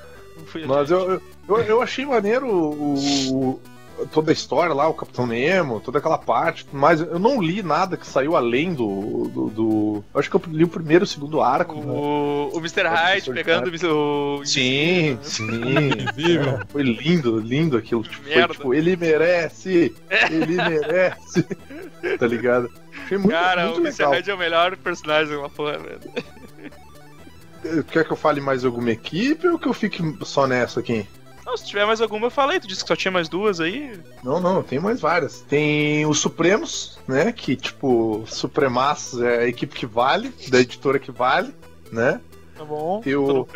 não fui Mas eu, eu, eu achei maneiro o, o- toda a história lá, o Capitão Nemo, toda aquela parte, mas eu não li nada que saiu além do. do, do- eu acho que eu li o primeiro e o segundo arco. né? O, o Mr. Hyde pegando o. Sim, sim. É, foi lindo, lindo aquilo. Tipo, foi, Merda. tipo, ele merece! Ele merece! tá ligado? Achei muito, Cara, muito o Mr. Hyde é o melhor personagem da porra, velho. Quer que eu fale mais alguma equipe ou que eu fique só nessa aqui? Não, se tiver mais alguma, eu falei. Tu disse que só tinha mais duas aí. Não, não, tem mais várias. Tem os Supremos, né? Que, tipo, Supremaços é a equipe que vale, da editora que vale, né? Tá bom. Tem o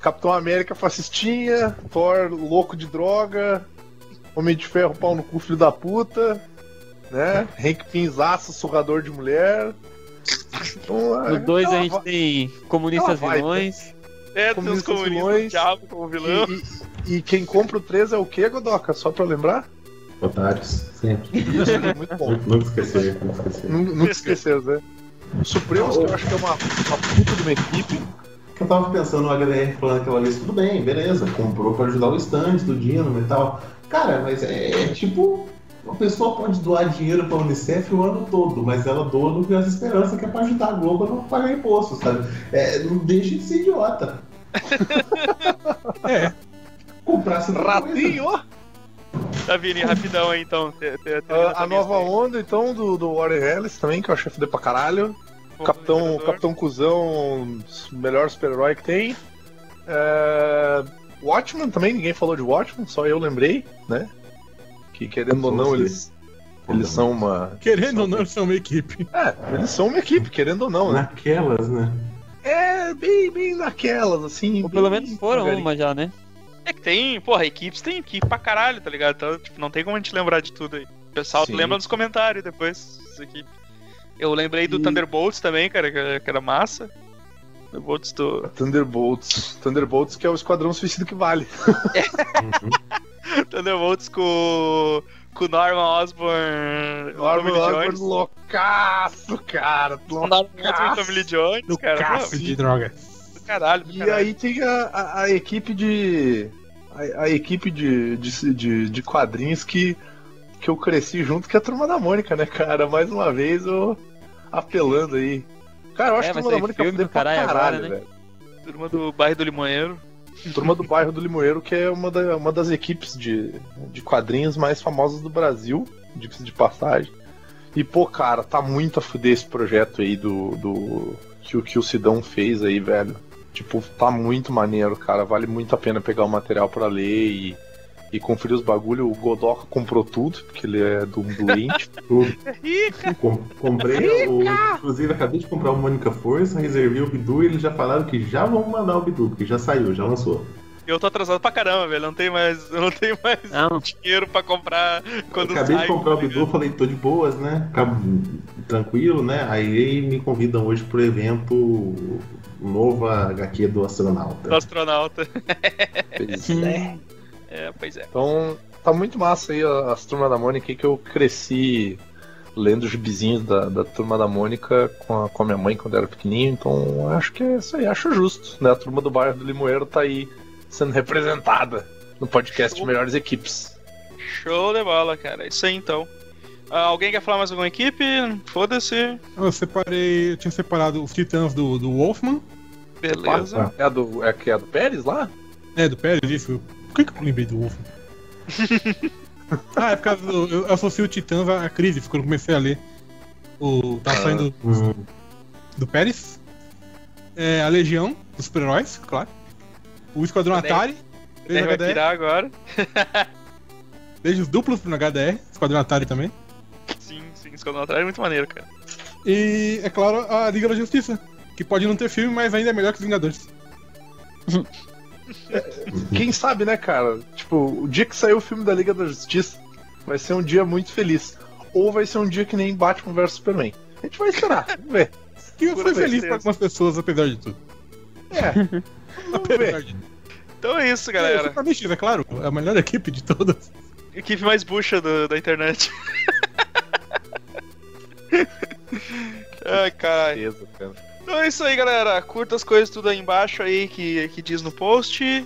Capitão América Fascistinha, Thor louco de droga, Homem de Ferro pau no cu filho da puta, né? Hank Pinzaço, surrador de mulher. É No 2 a gente tem comunistas vilões. É, tem os Comunistas diabo como vilão. E, e- e quem compra o 3 é o que, Godoka? Só pra lembrar? Otários, sempre. Isso, muito bom. Nunca esquecer, nunca esquecer. Nu- Nunca esqueceu, né? O Supremos, que eu acho que é uma, uma puta de uma equipe. Eu tava pensando no HDR falando aquela lista, tudo bem, beleza, comprou pra ajudar o stand do Dino e tal. Cara, mas é, é tipo. A pessoa pode doar dinheiro pra Unicef o ano todo, mas ela doa no Criança Esperança, que é pra ajudar a Globo a não pagar imposto, sabe? É, não deixe de ser idiota. É. Comprar essa Ratinho! Tá, Vini, rapidão aí então. Te- te- termina A, a essa nova aí. onda, então, do, do Warren Ellis também, que eu achei fuder pra caralho. Capitão. Capitão Cusão, melhor super-herói que tem. É... Watchmen também, ninguém falou de Watchmen, só eu lembrei, né? Que querendo ou não, eles, eles são uma. Querendo ou não, eles são uma equipe. É, eles são uma equipe, querendo ou não, né? Naquelas, né? É, bem, bem naquelas, assim. Ou pelo menos foram devagarinho. uma já, né? É que tem, porra, equipes tem equipe pra caralho, tá ligado? Então, tipo, não tem como a gente lembrar de tudo aí. O pessoal Sim. lembra nos comentários depois. Isso aqui. Eu lembrei do E- Thunderbolts também, cara, que era massa. Thunderbolts do. Thunderbolts. Thunderbolts, que é o esquadrão suicida que vale. Thunderbolts com. Com o Norman Osborn. Norman Osborn loucaço, cara. Norman Osborn e Loucaço. Tommy Lee Jones, No cara. de droga. do caralho, do E caralho. aí tem a, a, a equipe de. A, a equipe de, de, de, de quadrinhos que, que eu cresci junto, que é a Turma da Mônica, né, cara? Mais uma vez eu apelando aí. Cara, eu acho É, que a Turma da Mônica filme pra caralho caralho, agora, né? velho. Turma do bairro do Limoeiro. Turma do Bairro do Limoeiro, que é uma, da- uma das equipes de, de quadrinhos mais famosas do Brasil, diga-se de passagem. E, pô, cara, tá muito a fuder esse projeto aí do, do que, o- que o Sidão fez aí, velho. Tipo, tá muito maneiro, cara. Vale muito a pena pegar o material pra ler e, e conferir os bagulho. O Godoka comprou tudo, porque ele é do doente. Com- comprei, o, inclusive acabei de comprar o Mônica Força, reservei o Bidu e eles já falaram que já vão mandar o Bidu, porque já saiu, já lançou. Eu tô atrasado pra caramba, velho. Não tem mais, eu não tenho mais Não. dinheiro pra comprar quando acabei sai. de comprar o Bidu, falei, tô de boas, né? Tranquilo, né? Aí me convidam hoje pro evento Nova HQ do Astronauta. Do astronauta. Pois é. É, pois é. Então, tá muito massa aí as Turma da Mônica aí que eu cresci lendo os gibizinhos da, da Turma da Mônica com a, com a minha mãe quando era pequenininho, então acho que é isso aí, acho justo, né? A Turma do Bairro do Limoeiro tá aí sendo representada no podcast Melhores Equipes. Show de bola, cara. É Isso aí então. Ah, alguém quer falar mais alguma equipe? Foda-se. Eu separei. Eu tinha separado os titãs do, do Wolfman. Beleza. É a do, é, que é a do Pérez lá? É, do Pérez, isso. Por que, que eu lembrei do Wolfman? ah, é por causa do. Eu associei o Titãs à crise, quando eu comecei a ler. O. Tá Ah. saindo Hum, do Pérez. É, a Legião, dos super-heróis, claro. O Esquadrão Daí- Atari. Beijo vai HDR. virar agora. Beijos duplos no HDR. Esquadrão Atari também. Sim, sim. Esquadrão Atrás é muito maneiro, cara. E, é claro, a Liga da Justiça. Que pode não ter filme, mas ainda é melhor que os Vingadores. Quem sabe, né, cara? Tipo, o dia que sair o filme da Liga da Justiça vai ser um dia muito feliz. Ou vai ser um dia que nem Batman vs Superman. A gente vai esperar, vamos ver. Eu Pura fui feliz pra algumas pessoas, apesar de tudo. É. Vamos Apesar ver. de. Então é isso, É, galera. Super Amish, é claro, é a melhor equipe de todas. Equipe mais bucha do- da internet. Ai, caralho. Beleza, cara. Então é isso aí, galera. Curta as coisas tudo aí embaixo aí que, que diz no post.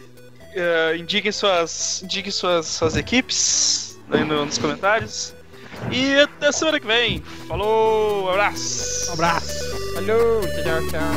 É, indiquem suas, indiquem suas, suas equipes aí no- nos comentários. E até semana que vem. Falou, abraço. Um abraço. Falou, tchau, tchau.